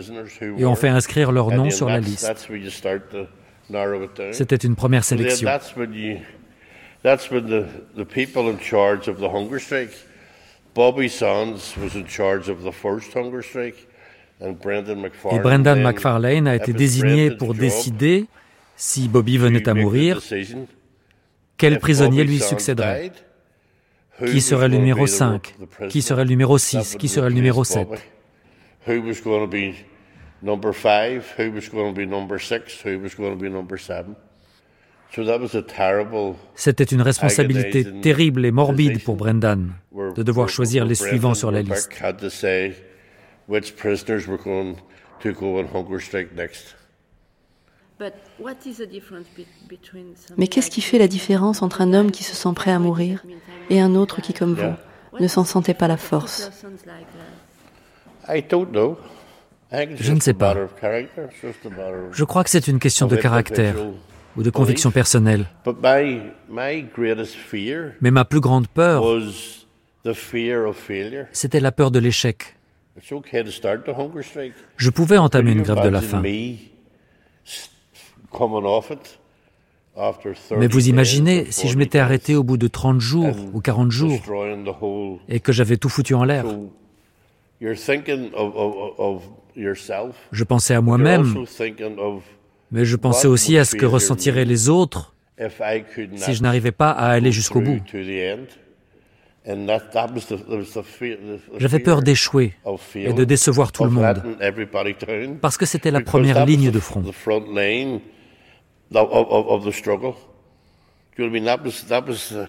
et on fait inscrire leur nom sur la liste. C'était une première sélection. Et Brendan McFarlane a été désigné pour décider si Bobby venait à mourir, quel prisonnier lui succéderait? Qui serait le numéro 5 Qui serait le numéro 6 Qui serait le numéro 7 c'était une responsabilité terrible et morbide pour Brendan de devoir choisir les suivants sur la liste. Mais qu'est-ce qui fait la différence entre un homme qui se sent prêt à mourir et un autre qui, comme vous, ne s'en sentait pas la force? Je ne sais pas. Je crois que c'est une question de caractère ou de conviction personnelle. Mais ma plus grande peur, c'était la peur de l'échec. Je pouvais entamer une grève de la faim. Mais vous imaginez si je m'étais arrêté au bout de 30 jours ou 40 jours et que j'avais tout foutu en l'air. Je pensais à moi-même, mais je pensais aussi à ce que ressentiraient les autres si je n'arrivais pas à aller jusqu'au bout. J'avais peur d'échouer et de décevoir tout le monde, parce que c'était la première ligne de front.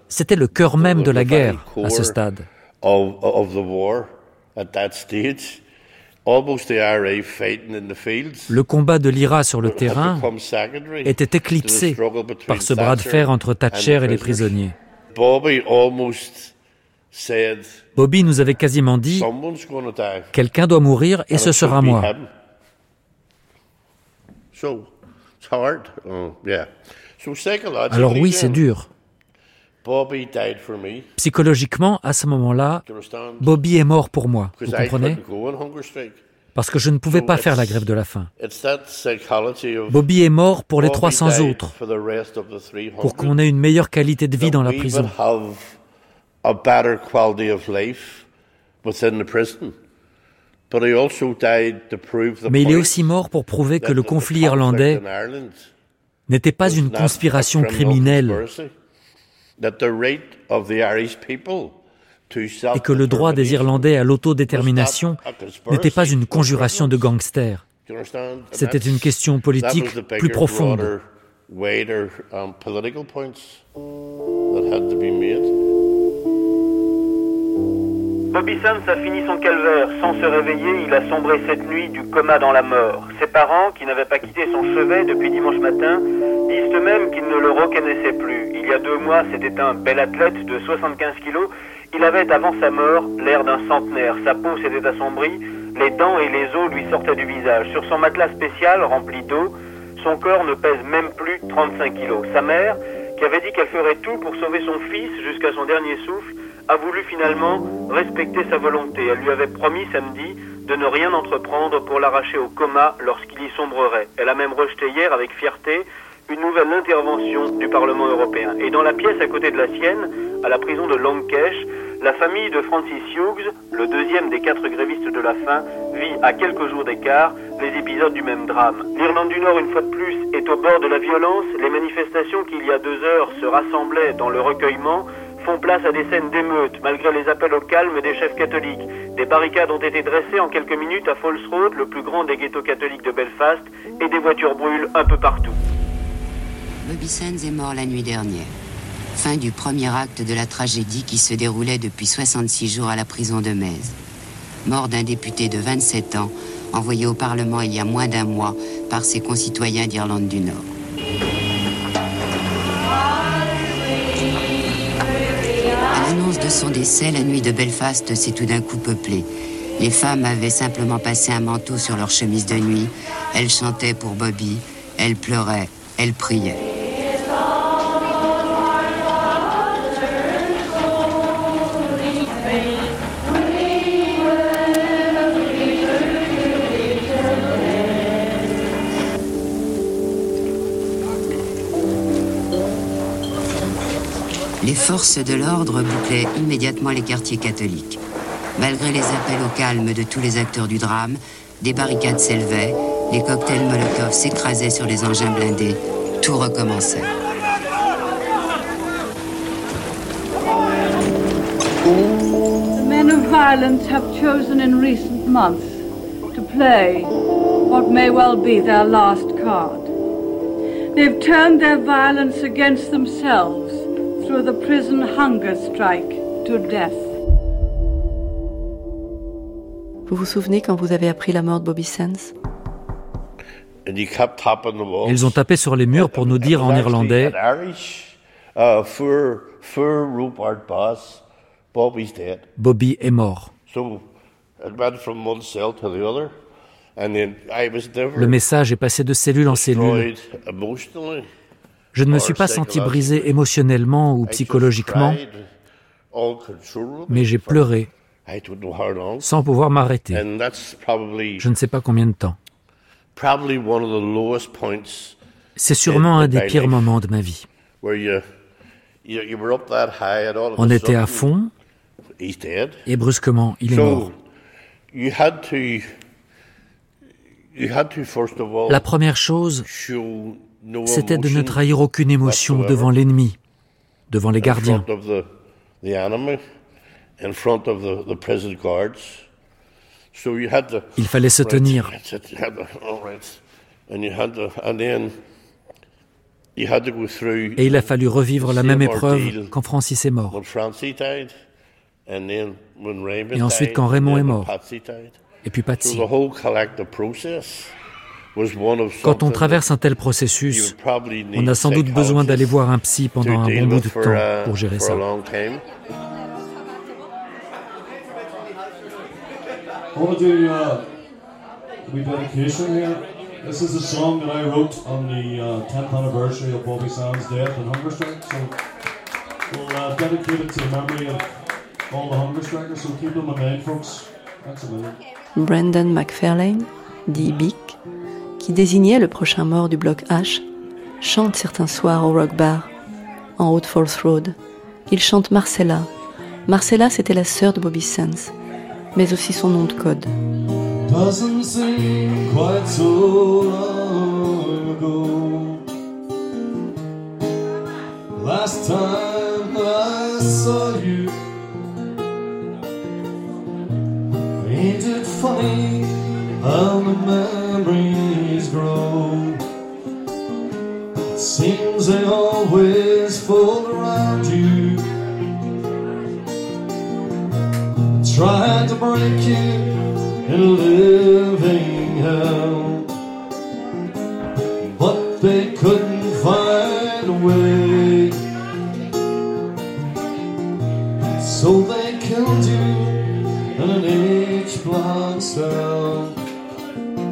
C'était le cœur même de la guerre à ce stade. Le combat de l'IRA sur le terrain était éclipsé par ce bras de fer entre Thatcher et les prisonniers. Bobby nous avait quasiment dit Quelqu'un doit mourir et ce sera moi. Alors oui, c'est dur. Psychologiquement, à ce moment-là, Bobby est mort pour moi, vous comprenez? Parce que je ne pouvais pas faire la grève de la faim. Bobby est mort pour les 300 autres, pour qu'on ait une meilleure qualité de vie dans la prison. Mais il est aussi mort pour prouver que le conflit irlandais n'était pas une conspiration criminelle et que le droit des Irlandais à l'autodétermination n'était pas une conjuration de gangsters. C'était une question politique plus profonde. Bobby Sands a fini son calvaire. Sans se réveiller, il a sombré cette nuit du coma dans la mort. Ses parents, qui n'avaient pas quitté son chevet depuis dimanche matin, disent eux-mêmes qu'ils ne le reconnaissaient plus. Il y a deux mois, c'était un bel athlète de 75 kilos. Il avait, avant sa mort, l'air d'un centenaire. Sa peau s'était assombrie, les dents et les os lui sortaient du visage. Sur son matelas spécial, rempli d'eau, son corps ne pèse même plus 35 kilos. Sa mère, qui avait dit qu'elle ferait tout pour sauver son fils jusqu'à son dernier souffle, a voulu finalement respecter sa volonté. Elle lui avait promis samedi de ne rien entreprendre pour l'arracher au coma lorsqu'il y sombrerait. Elle a même rejeté hier avec fierté une nouvelle intervention du Parlement européen. Et dans la pièce à côté de la sienne, à la prison de Longkesh, la famille de Francis Hughes, le deuxième des quatre grévistes de la faim, vit à quelques jours d'écart les épisodes du même drame. L'Irlande du Nord, une fois de plus, est au bord de la violence. Les manifestations qui, il y a deux heures, se rassemblaient dans le recueillement font place à des scènes d'émeutes, malgré les appels au calme des chefs catholiques. Des barricades ont été dressées en quelques minutes à Falls Road, le plus grand des ghettos catholiques de Belfast, et des voitures brûlent un peu partout. Bobby Sands est mort la nuit dernière. Fin du premier acte de la tragédie qui se déroulait depuis 66 jours à la prison de Metz. Mort d'un député de 27 ans, envoyé au Parlement il y a moins d'un mois par ses concitoyens d'Irlande du Nord. De son décès, la nuit de Belfast s'est tout d'un coup peuplée. Les femmes avaient simplement passé un manteau sur leur chemise de nuit. Elles chantaient pour Bobby, elles pleuraient, elles priaient. Les forces de l'ordre bouclaient immédiatement les quartiers catholiques. Malgré les appels au calme de tous les acteurs du drame, des barricades s'élevaient, les cocktails Molotov s'écrasaient sur les engins blindés, tout recommençait. Men of violence have chosen in recent months to play what may well be their last card. They've turned their violence against themselves the prison hunger strike to death. Vous vous souvenez quand vous avez appris la mort de Bobby Sands? Ils ont tapé sur les murs pour nous dire en irlandais Bobby est mort. Le message est passé de cellule en cellule. Je ne me suis pas senti brisé émotionnellement ou psychologiquement, mais j'ai pleuré sans pouvoir m'arrêter. Je ne sais pas combien de temps. C'est sûrement un des pires moments de ma vie. On était à fond et brusquement, il est mort. La première chose, c'était de ne trahir aucune émotion devant l'ennemi, devant les gardiens. Il fallait se tenir. Et il a fallu revivre la même épreuve quand Francis est mort. Et ensuite quand Raymond est mort. Et puis Patsy. Quand on traverse un tel processus, on a sans doute besoin d'aller voir un psy pendant un bon bout de temps pour gérer ça. A. This is song that I wrote on the uh, 10th anniversary of Bobby Sands' death and hunger strike. So we'll uh, dedicate it to the memory of all the hunger strikers. So keep them in mind, folks. Thanks a million. Brandon McFarlane, dit Bic, qui désignait le prochain mort du bloc H, chante certains soirs au Rock Bar, en Haute Falls Road. Il chante Marcella. Marcella, c'était la sœur de Bobby Sands mais aussi son nom de code. Ain't it funny seems they always fold around you. tried to break you in a living hell, but they couldn't find a way. So they killed you in an H block cell.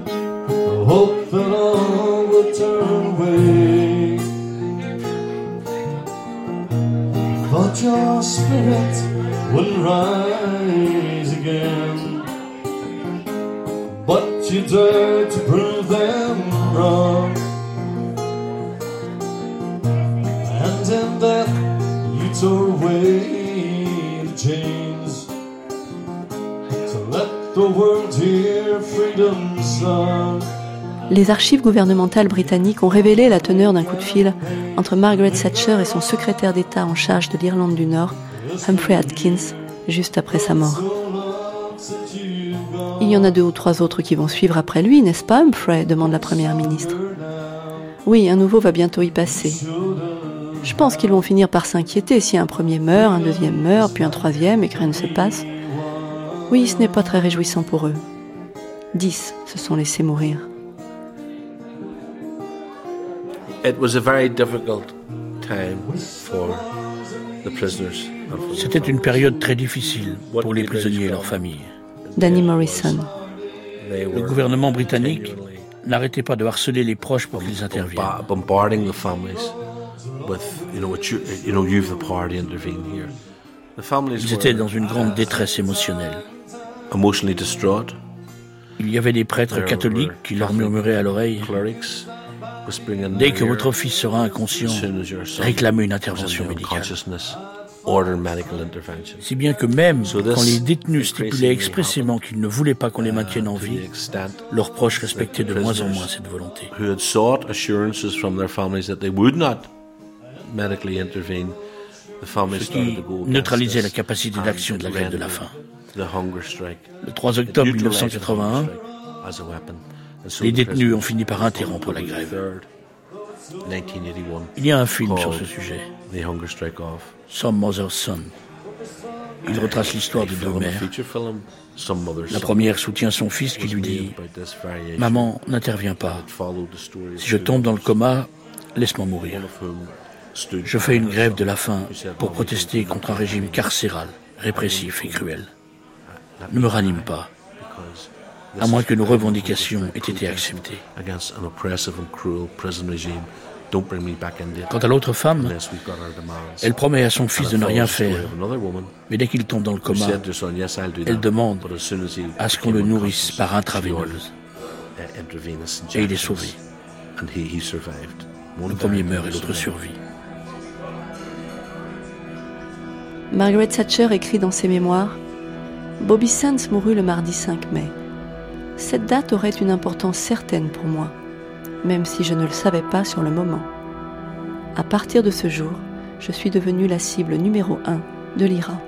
I hope that all would turn away. Your spirit would rise again. But you dared to prove them wrong. And in death, you tore away the chains. To let the world hear freedom's song. Les archives gouvernementales britanniques ont révélé la teneur d'un coup de fil entre Margaret Thatcher et son secrétaire d'État en charge de l'Irlande du Nord, Humphrey Atkins, juste après sa mort. Il y en a deux ou trois autres qui vont suivre après lui, n'est-ce pas, Humphrey? demande la Première ministre. Oui, un nouveau va bientôt y passer. Je pense qu'ils vont finir par s'inquiéter si un premier meurt, un deuxième meurt, puis un troisième et que rien ne se passe. Oui, ce n'est pas très réjouissant pour eux. Dix se sont laissés mourir. C'était une période très difficile pour les prisonniers et leurs familles. Danny Morrison. Le gouvernement britannique n'arrêtait pas de harceler les proches pour qu'ils interviennent. Ils étaient dans une grande détresse émotionnelle. Il y avait des prêtres catholiques qui leur murmuraient à l'oreille Dès que votre fils sera inconscient, réclamez une intervention médicale. Si bien que même quand les détenus stipulaient expressément qu'ils ne voulaient pas qu'on les maintienne en vie, leurs proches respectaient de moins en moins cette volonté. Ce qui neutralisait la capacité d'action de la grève de la faim. Le 3 octobre 1981, les détenus ont fini par interrompre la grève. Il y a un film sur ce sujet. Some Mother's Son. Il retrace l'histoire de deux mères. La première soutient son fils qui lui dit ⁇ Maman, n'interviens pas. Si je tombe dans le coma, laisse-moi mourir. Je fais une grève de la faim pour protester contre un régime carcéral, répressif et cruel. Ne me ranime pas, à moins que nos revendications aient été acceptées. Quant à l'autre femme, elle promet à son fils de ne rien faire, mais dès qu'il tombe dans le coma, elle demande à ce qu'on le nourrisse par intraveineuse. Et il est sauvé. Le premier meurt et l'autre survit. Margaret Thatcher écrit dans ses mémoires Bobby Sands mourut le mardi 5 mai. Cette date aurait une importance certaine pour moi, même si je ne le savais pas sur le moment. À partir de ce jour, je suis devenue la cible numéro 1 de l'IRA.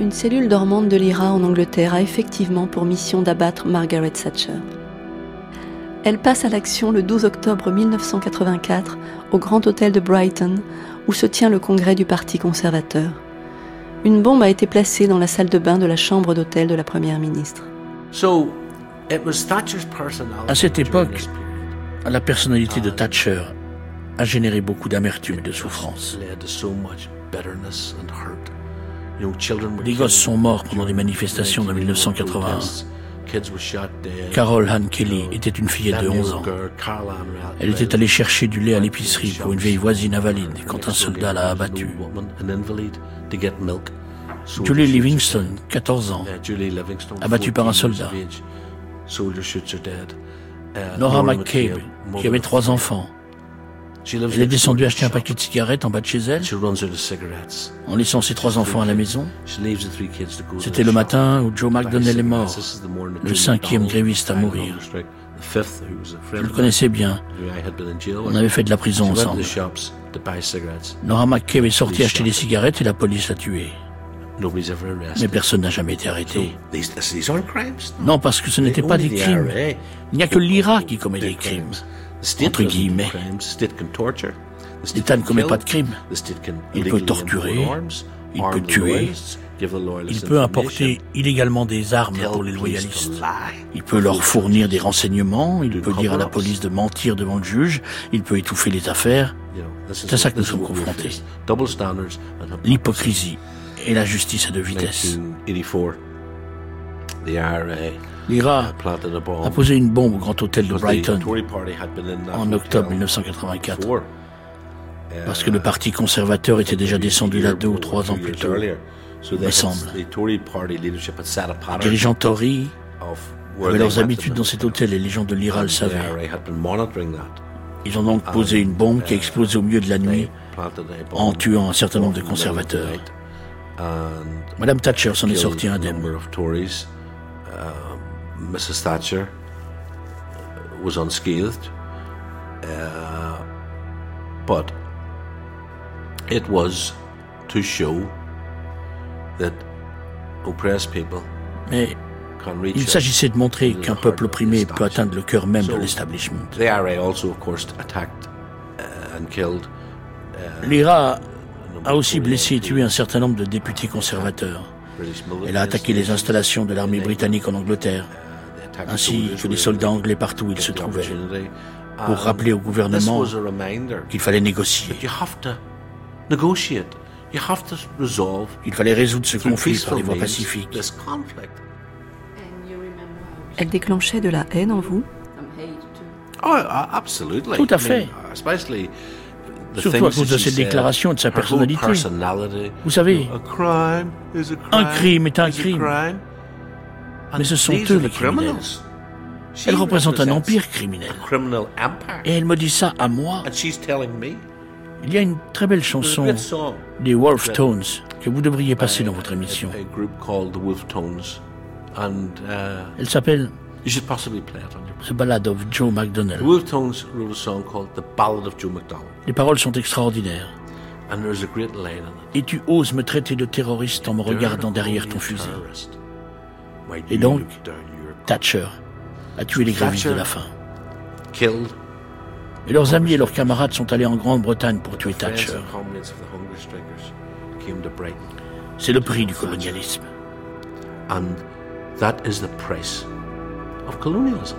Une cellule dormante de l'IRA en Angleterre a effectivement pour mission d'abattre Margaret Thatcher. Elle passe à l'action le 12 octobre 1984 au Grand Hôtel de Brighton où se tient le congrès du Parti conservateur. Une bombe a été placée dans la salle de bain de la chambre d'hôtel de la Première ministre. À cette époque, la personnalité de Thatcher a généré beaucoup d'amertume et de souffrance. Des gosses sont morts pendant les manifestations de 1981. Carol Han Kelly était une fillette de 11 ans. Elle était allée chercher du lait à l'épicerie pour une vieille voisine invalide quand un soldat l'a abattue. Julie Livingston, 14 ans, abattue par un soldat. Nora McCabe, qui avait trois enfants, elle est descendue acheter un paquet de cigarettes en bas de chez elle, en laissant ses trois enfants à la maison. C'était le matin où Joe McDonnell est mort, le cinquième gréviste à mourir. Je le connaissais bien. On avait fait de la prison ensemble. Nora McCabe est sortie acheter des cigarettes et la police l'a tué. Mais personne n'a jamais été arrêté. Non, parce que ce n'était pas des crimes. Il n'y a que l'IRA qui commet des crimes entre guillemets. L'État ne commet pas de crime. Il peut torturer, il peut tuer, il peut importer illégalement des armes pour les loyalistes. Il peut leur fournir des renseignements, il peut dire à la police de mentir devant le juge, il peut étouffer les affaires. C'est à ça que nous sommes confrontés. L'hypocrisie et la justice à deux vitesses. L'IRA a posé une bombe au Grand Hôtel de Brighton en octobre 1984 parce que le Parti conservateur était déjà descendu là deux ou trois ans plus tôt, me semble. Les dirigeants Tory avaient leurs habitudes dans cet hôtel et les gens de l'IRA le savaient. Ils ont donc posé une bombe qui a explosé au milieu de la nuit en tuant un certain nombre de conservateurs. Madame Thatcher s'en est sortie indemne. Mrs. Thatcher was unscathed, uh, but it was to show that oppressed people Mais il s'agissait de montrer qu'un peuple opprimé peut atteindre le cœur même de l'establishment. L'IRA a aussi blessé et tué un certain nombre de députés conservateurs. Elle a attaqué les installations de l'armée britannique en Angleterre ainsi que les soldats anglais partout où ils se trouvaient, pour rappeler au gouvernement qu'il fallait négocier. Il fallait résoudre ce conflit par les voies pacifiques. Elle déclenchait de la haine en vous oh, Tout à fait. Surtout à cause de ses déclarations et de sa personnalité. Vous savez, un crime est un crime. Mais ce sont eux les criminels. Elle représente un empire criminel. Et elle me dit ça à moi. Il y a une très belle chanson des Wolf Tones que vous devriez passer dans votre émission. Elle s'appelle The Ballad of Joe McDonnell. Les paroles sont extraordinaires. Et tu oses me traiter de terroriste en me regardant derrière ton fusil. Et donc, Thatcher a tué les grévistes de la faim. Et leurs amis et leurs camarades sont allés en Grande-Bretagne pour tuer Thatcher. C'est le prix du colonialisme. And that is the price of colonialism.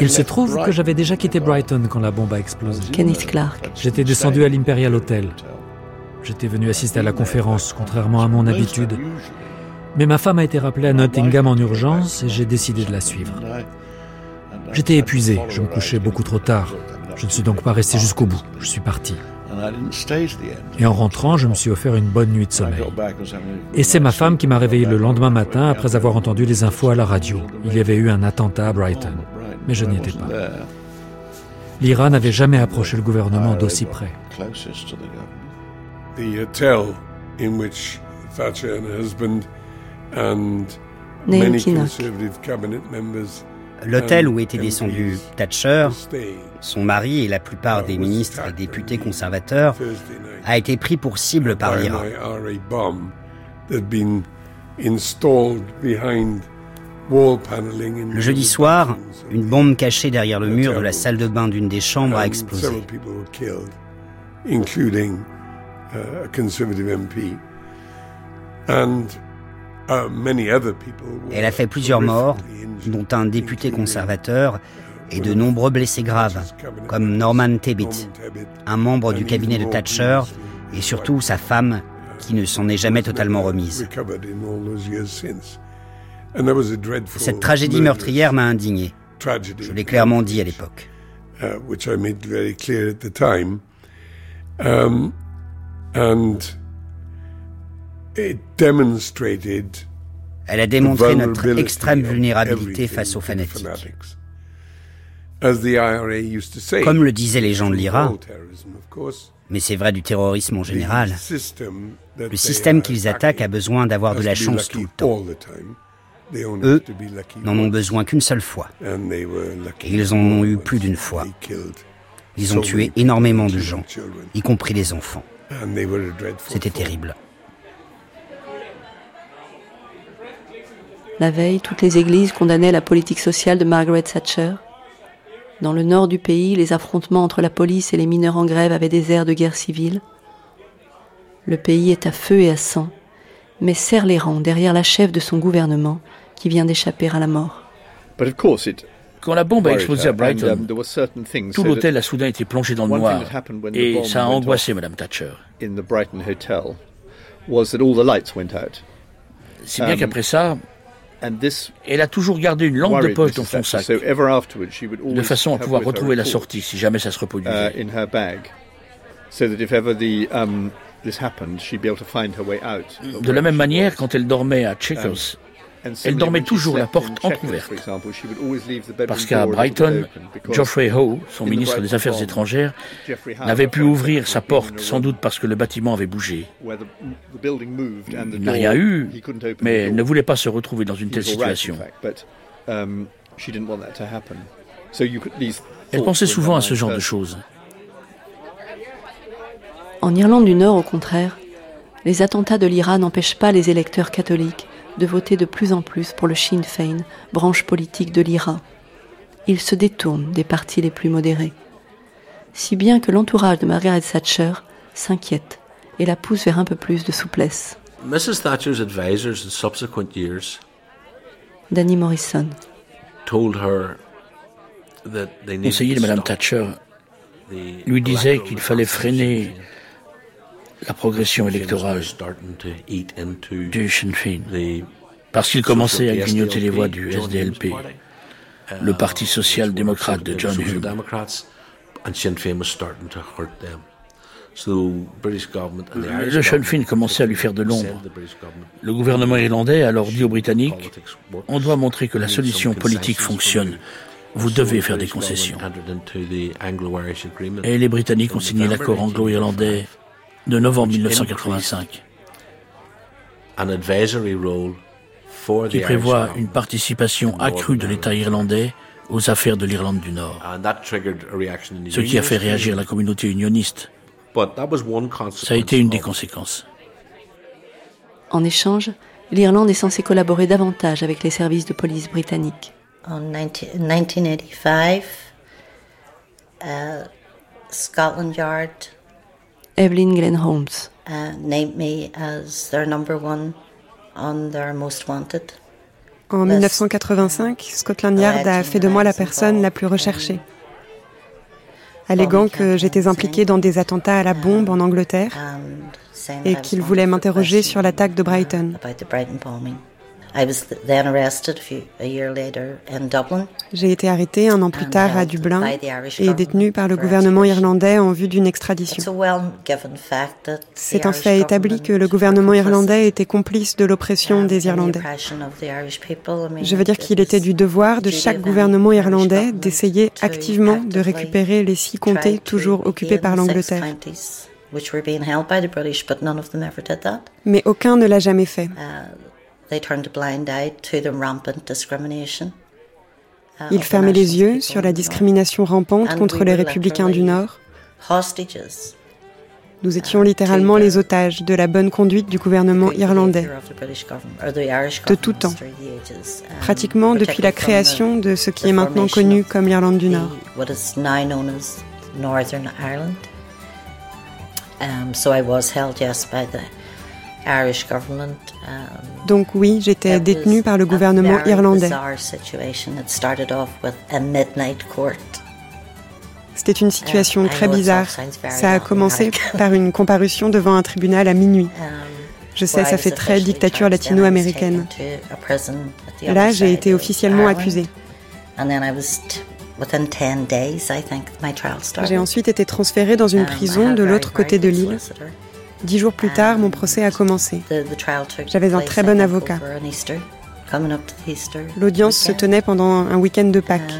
Il se trouve que j'avais déjà quitté Brighton quand la bombe a explosé. Kenneth Clark. J'étais descendu à l'Imperial Hotel. J'étais venu assister à la conférence, contrairement à mon habitude. Mais ma femme a été rappelée à Nottingham en urgence et j'ai décidé de la suivre. J'étais épuisé, je me couchais beaucoup trop tard. Je ne suis donc pas resté jusqu'au bout, je suis parti. Et en rentrant, je me suis offert une bonne nuit de sommeil. Et c'est ma femme qui m'a réveillé le lendemain matin après avoir entendu les infos à la radio. Il y avait eu un attentat à Brighton, mais je n'y étais pas. L'Iran n'avait jamais approché le gouvernement d'aussi près. L'hôtel où était descendu Thatcher, son mari et la plupart des ministres et députés conservateurs a été pris pour cible par l'Iran. Le jeudi soir, une bombe cachée derrière le mur de la salle de bain d'une des chambres a explosé. Elle a fait plusieurs morts, dont un député conservateur et de nombreux blessés graves, comme Norman Tebbit, un membre du cabinet de Thatcher, et surtout sa femme, qui ne s'en est jamais totalement remise. Cette tragédie meurtrière m'a indigné. Je l'ai clairement dit à l'époque. Elle a démontré notre extrême vulnérabilité face aux fanatiques. Comme le disaient les gens de l'IRA, mais c'est vrai du terrorisme en général, le système qu'ils attaquent a besoin d'avoir de la chance tout le temps. Eux n'en ont besoin qu'une seule fois. Et ils en ont eu plus d'une fois. Ils ont tué énormément de gens, y compris des enfants. C'était terrible. La veille, toutes les églises condamnaient la politique sociale de Margaret Thatcher. Dans le nord du pays, les affrontements entre la police et les mineurs en grève avaient des airs de guerre civile. Le pays est à feu et à sang, mais serre les rangs derrière la chef de son gouvernement qui vient d'échapper à la mort. Quand la bombe a explosé à Brighton, tout l'hôtel a soudain été plongé dans le noir et ça a angoissé Mme Thatcher. Si bien qu'après ça, elle a toujours gardé une lampe de poche dans son sac, de façon à pouvoir retrouver la sortie si jamais ça se reproduisait. De la même manière, quand elle dormait à Checkers, elle dormait toujours la porte entrouverte. Parce qu'à Brighton, Geoffrey Howe, son ministre des Affaires étrangères, n'avait pu ouvrir sa porte, sans doute parce que le bâtiment avait bougé. Il n'a rien eu, mais elle ne voulait pas se retrouver dans une telle situation. Elle pensait souvent à ce genre de choses. En Irlande du Nord, au contraire, les attentats de l'Iran n'empêchent pas les électeurs catholiques de voter de plus en plus pour le Sinn Féin, branche politique de l'IRA. Il se détourne des partis les plus modérés. Si bien que l'entourage de Margaret Thatcher s'inquiète et la pousse vers un peu plus de souplesse. Mrs. Thatcher's advisors in subsequent years Danny Morrison told her that they Conseiller de Mme Thatcher lui disait qu'il fallait freiner la progression électorale du Sinn Féin, parce qu'il commençait à grignoter les voix du SDLP, le Parti social-démocrate de John Hume. Le Sinn Féin commençait à lui faire de l'ombre. Le gouvernement irlandais a alors dit aux Britanniques On doit montrer que la solution politique fonctionne. Vous devez faire des concessions. Et les Britanniques ont signé l'accord anglo-irlandais de novembre 1985, qui prévoit une participation accrue de l'État irlandais aux affaires de l'Irlande du Nord, ce qui a fait réagir la communauté unioniste. Ça a été une des conséquences. En échange, l'Irlande est censée collaborer davantage avec les services de police britanniques. En 1985, uh, Scotland Yard Evelyn Glenn Holmes. Uh, named me as their number one on their most wanted. En 1985, Scotland Yard a fait de moi la personne la plus recherchée, alléguant que j'étais impliquée dans des attentats à la bombe en Angleterre et qu'il voulait m'interroger sur l'attaque de Brighton. J'ai été arrêté un an plus tard à Dublin et détenu par le gouvernement irlandais en vue d'une extradition. C'est un fait établi que le gouvernement irlandais était complice de l'oppression des Irlandais. Je veux dire qu'il était du devoir de chaque gouvernement irlandais d'essayer activement de récupérer les six comtés toujours occupés par l'Angleterre. Mais aucun ne l'a jamais fait. Ils fermaient les yeux sur la discrimination rampante contre les républicains du Nord. Nous étions littéralement les otages de la bonne conduite du gouvernement irlandais, de tout temps, pratiquement depuis la création de ce qui est maintenant connu comme l'Irlande du Nord. Donc oui, j'étais détenue par le gouvernement irlandais. C'était une situation très bizarre. Ça a commencé par une comparution devant un tribunal à minuit. Um, Je sais, ça fait très dictature latino-américaine. Là, j'ai été officiellement accusée. J'ai ensuite été transférée dans une Um, prison de l'autre côté de l'île. Dix jours plus tard, mon procès a commencé. J'avais un très bon avocat. L'audience se tenait pendant un week-end de Pâques.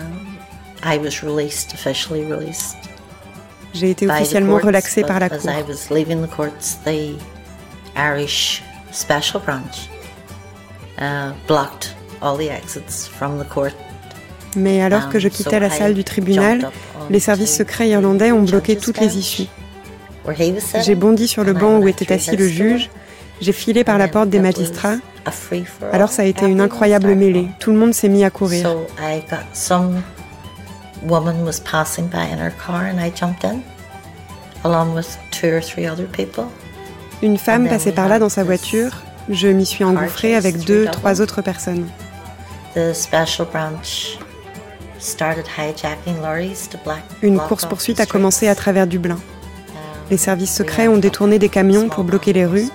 J'ai été officiellement relaxée par la cour. Mais alors que je quittais la salle du tribunal, les services secrets irlandais ont bloqué toutes les issues. J'ai bondi sur le banc où était assis le juge, j'ai filé par la porte des magistrats. Alors ça a été une incroyable mêlée. Tout le monde s'est mis à courir. Une femme passait par là dans sa voiture. Je m'y suis engouffrée avec deux, trois autres personnes. Une course-poursuite a commencé à travers Dublin. Les services secrets ont détourné des camions pour bloquer les rues.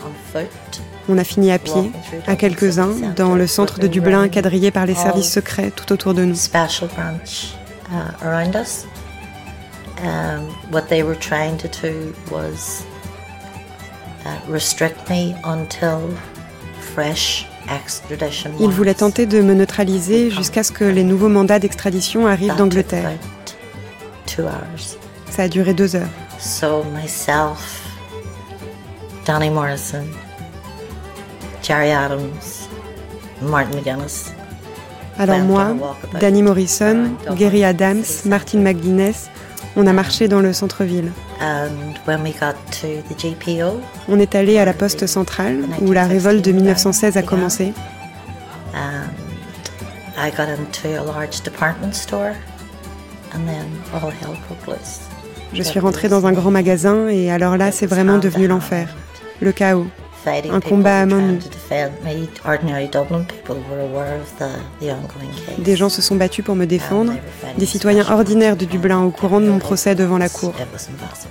On a fini à pied, à quelques-uns, dans le centre de Dublin, quadrillé par les services secrets tout autour de nous. Ils voulaient tenter de me neutraliser jusqu'à ce que les nouveaux mandats d'extradition arrivent d'Angleterre. Ça a duré deux heures. So myself, Danny Morrison, Jerry Adams, Martin McGuinness. Alors moi, Danny Morrison, Gary Adams, Martin McGuinness, on a marché dans le centre-ville. On est allé à la poste centrale où la révolte de 1916 a commencé. I got into a large department store and then all hell broke loose. Je suis rentrée dans un grand magasin et alors là, c'est vraiment devenu l'enfer, le chaos. Un combat à main nue. Des gens se sont battus pour me défendre, des citoyens ordinaires de Dublin au courant de mon procès devant la cour.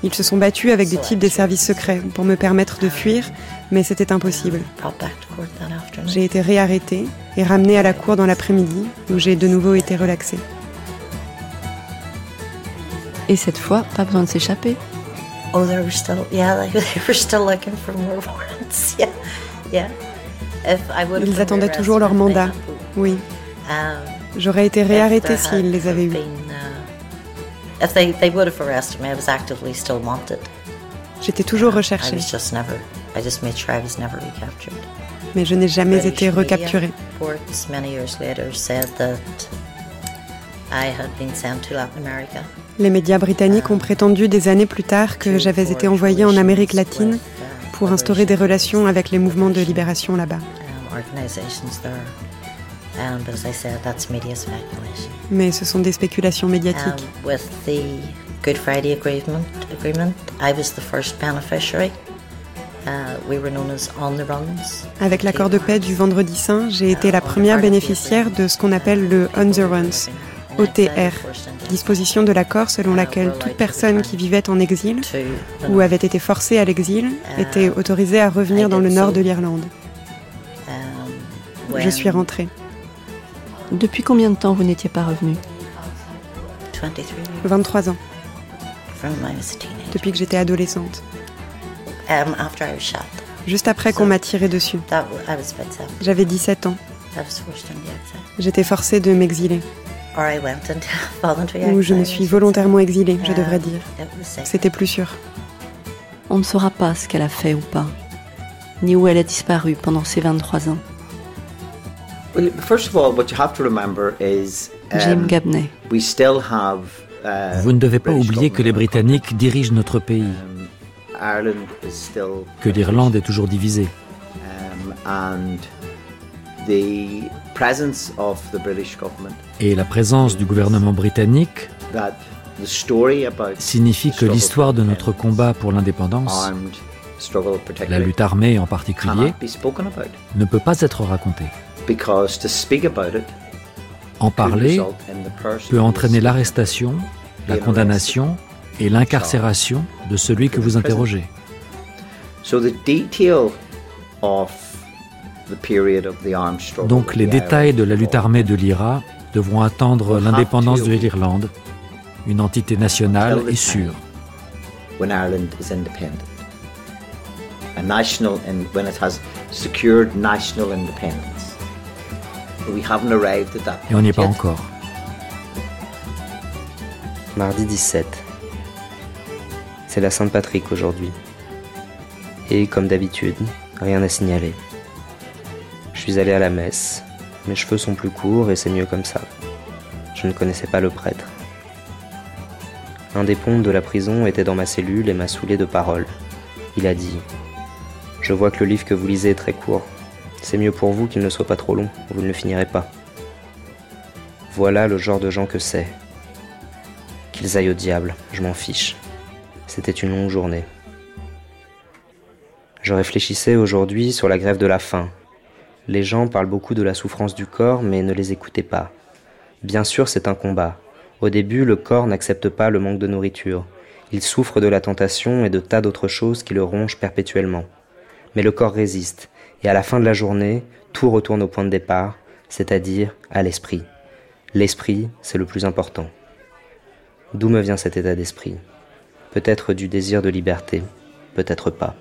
Ils se sont battus avec des types des services secrets pour me permettre de fuir, mais c'était impossible. J'ai été réarrêtée et ramenée à la cour dans l'après-midi, où j'ai de nouveau été relaxée. Et cette fois, pas besoin de s'échapper. Oh, they were still, yeah, they were still looking for more warrants. Yeah, yeah. If I would Ils attendaient toujours leur mandat. Oui. J'aurais été réarrêtée s'ils les avaient eus. If they, they would have arrested me, I was actively still wanted. J'étais toujours recherchée. I was just never, I just made sure I was never recaptured. Mais je n'ai jamais été recapturée. Reports many years later said that I had been sent to Latin America. Les médias britanniques ont prétendu des années plus tard que j'avais été envoyée en Amérique latine pour instaurer des relations avec les mouvements de libération là-bas. Mais ce sont des spéculations médiatiques. Good Friday Agreement, agreement I was the first beneficiary. Uh, we were known as on the runs. Avec l'accord de paix du Vendredi Saint, j'ai été la première bénéficiaire de ce qu'on appelle le On the Runs, OTR, disposition de l'accord selon laquelle toute personne qui vivait en exil ou avait été forcée à l'exil était autorisée à revenir dans le nord de l'Irlande. Je suis rentrée. Depuis combien de temps vous n'étiez pas revenu 23 ans depuis que j'étais adolescente. Juste après qu'on m'a tiré dessus. J'avais 17 ans. J'étais forcée de m'exiler. Ou je me suis volontairement exilée, je devrais dire. C'était plus sûr. On ne saura pas ce qu'elle a fait ou pas, ni où elle a disparu pendant ces 23 ans. Jim Gabney. Euh, Vous ne devez pas oublier que les Britanniques dirigent notre pays, que l'Irlande est toujours divisée. Et la présence du gouvernement britannique signifie que l'histoire de notre combat pour l'indépendance, la lutte armée en particulier, ne peut pas être racontée. En parler peut entraîner l'arrestation, la condamnation et l'incarcération de celui que vous interrogez. Donc les détails de la lutte armée de l'IRA devront attendre l'indépendance de l'Irlande, une entité nationale et sûre. Et on n'y est pas encore. Mardi 17. C'est la Sainte-Patrick aujourd'hui. Et comme d'habitude, rien à signaler. Suis allé à la messe. Mes cheveux sont plus courts et c'est mieux comme ça. Je ne connaissais pas le prêtre. Un des pontes de la prison était dans ma cellule et m'a saoulé de paroles. Il a dit Je vois que le livre que vous lisez est très court. C'est mieux pour vous qu'il ne soit pas trop long, vous ne le finirez pas. Voilà le genre de gens que c'est. Qu'ils aillent au diable, je m'en fiche. C'était une longue journée. Je réfléchissais aujourd'hui sur la grève de la faim. Les gens parlent beaucoup de la souffrance du corps, mais ne les écoutez pas. Bien sûr, c'est un combat. Au début, le corps n'accepte pas le manque de nourriture. Il souffre de la tentation et de tas d'autres choses qui le rongent perpétuellement. Mais le corps résiste, et à la fin de la journée, tout retourne au point de départ, c'est-à-dire à, l'esprit. L'esprit, c'est le plus important. D'où me vient cet état d'esprit? Peut-être du désir de liberté, peut-être pas.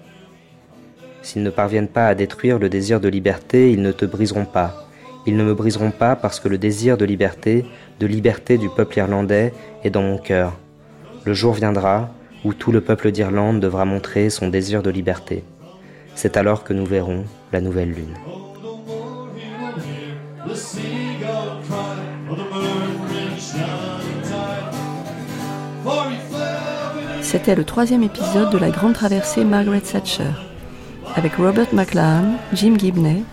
S'ils ne parviennent pas à détruire le désir de liberté, ils ne te briseront pas. Ils ne me briseront pas parce que le désir de liberté, de liberté du peuple irlandais, est dans mon cœur. Le jour viendra où tout le peuple d'Irlande devra montrer son désir de liberté. C'est alors que nous verrons la nouvelle lune. C'était le troisième épisode de la grande traversée Margaret Thatcher, avec Robert McLaren, Jim Gibney,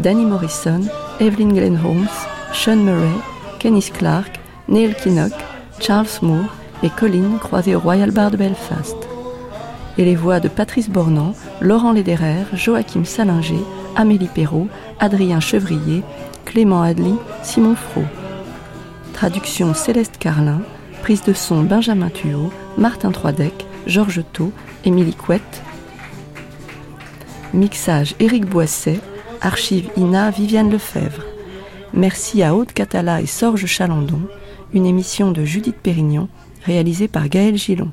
Danny Morrison, Evelyn Glenn Holmes, Sean Murray, Kenneth Clark, Neil Kinnock, Charles Moore et Colin croisés au Royal Bar de Belfast et les voix de Patrice Bornand, Laurent Lederer, Joachim Salinger, Amélie Perrault, Adrien Chevrier, Clément Adly, Simon Fro. Traduction Céleste Carlin, prise de son Benjamin Thuot, Martin Troidec, Georges Thau, Émilie Couette. Mixage Éric Boisset, archive INA Viviane Lefebvre. Merci à Aude Catala et Sorge Chalandon, une émission de Judith Pérignon réalisée par Gaël Gillon.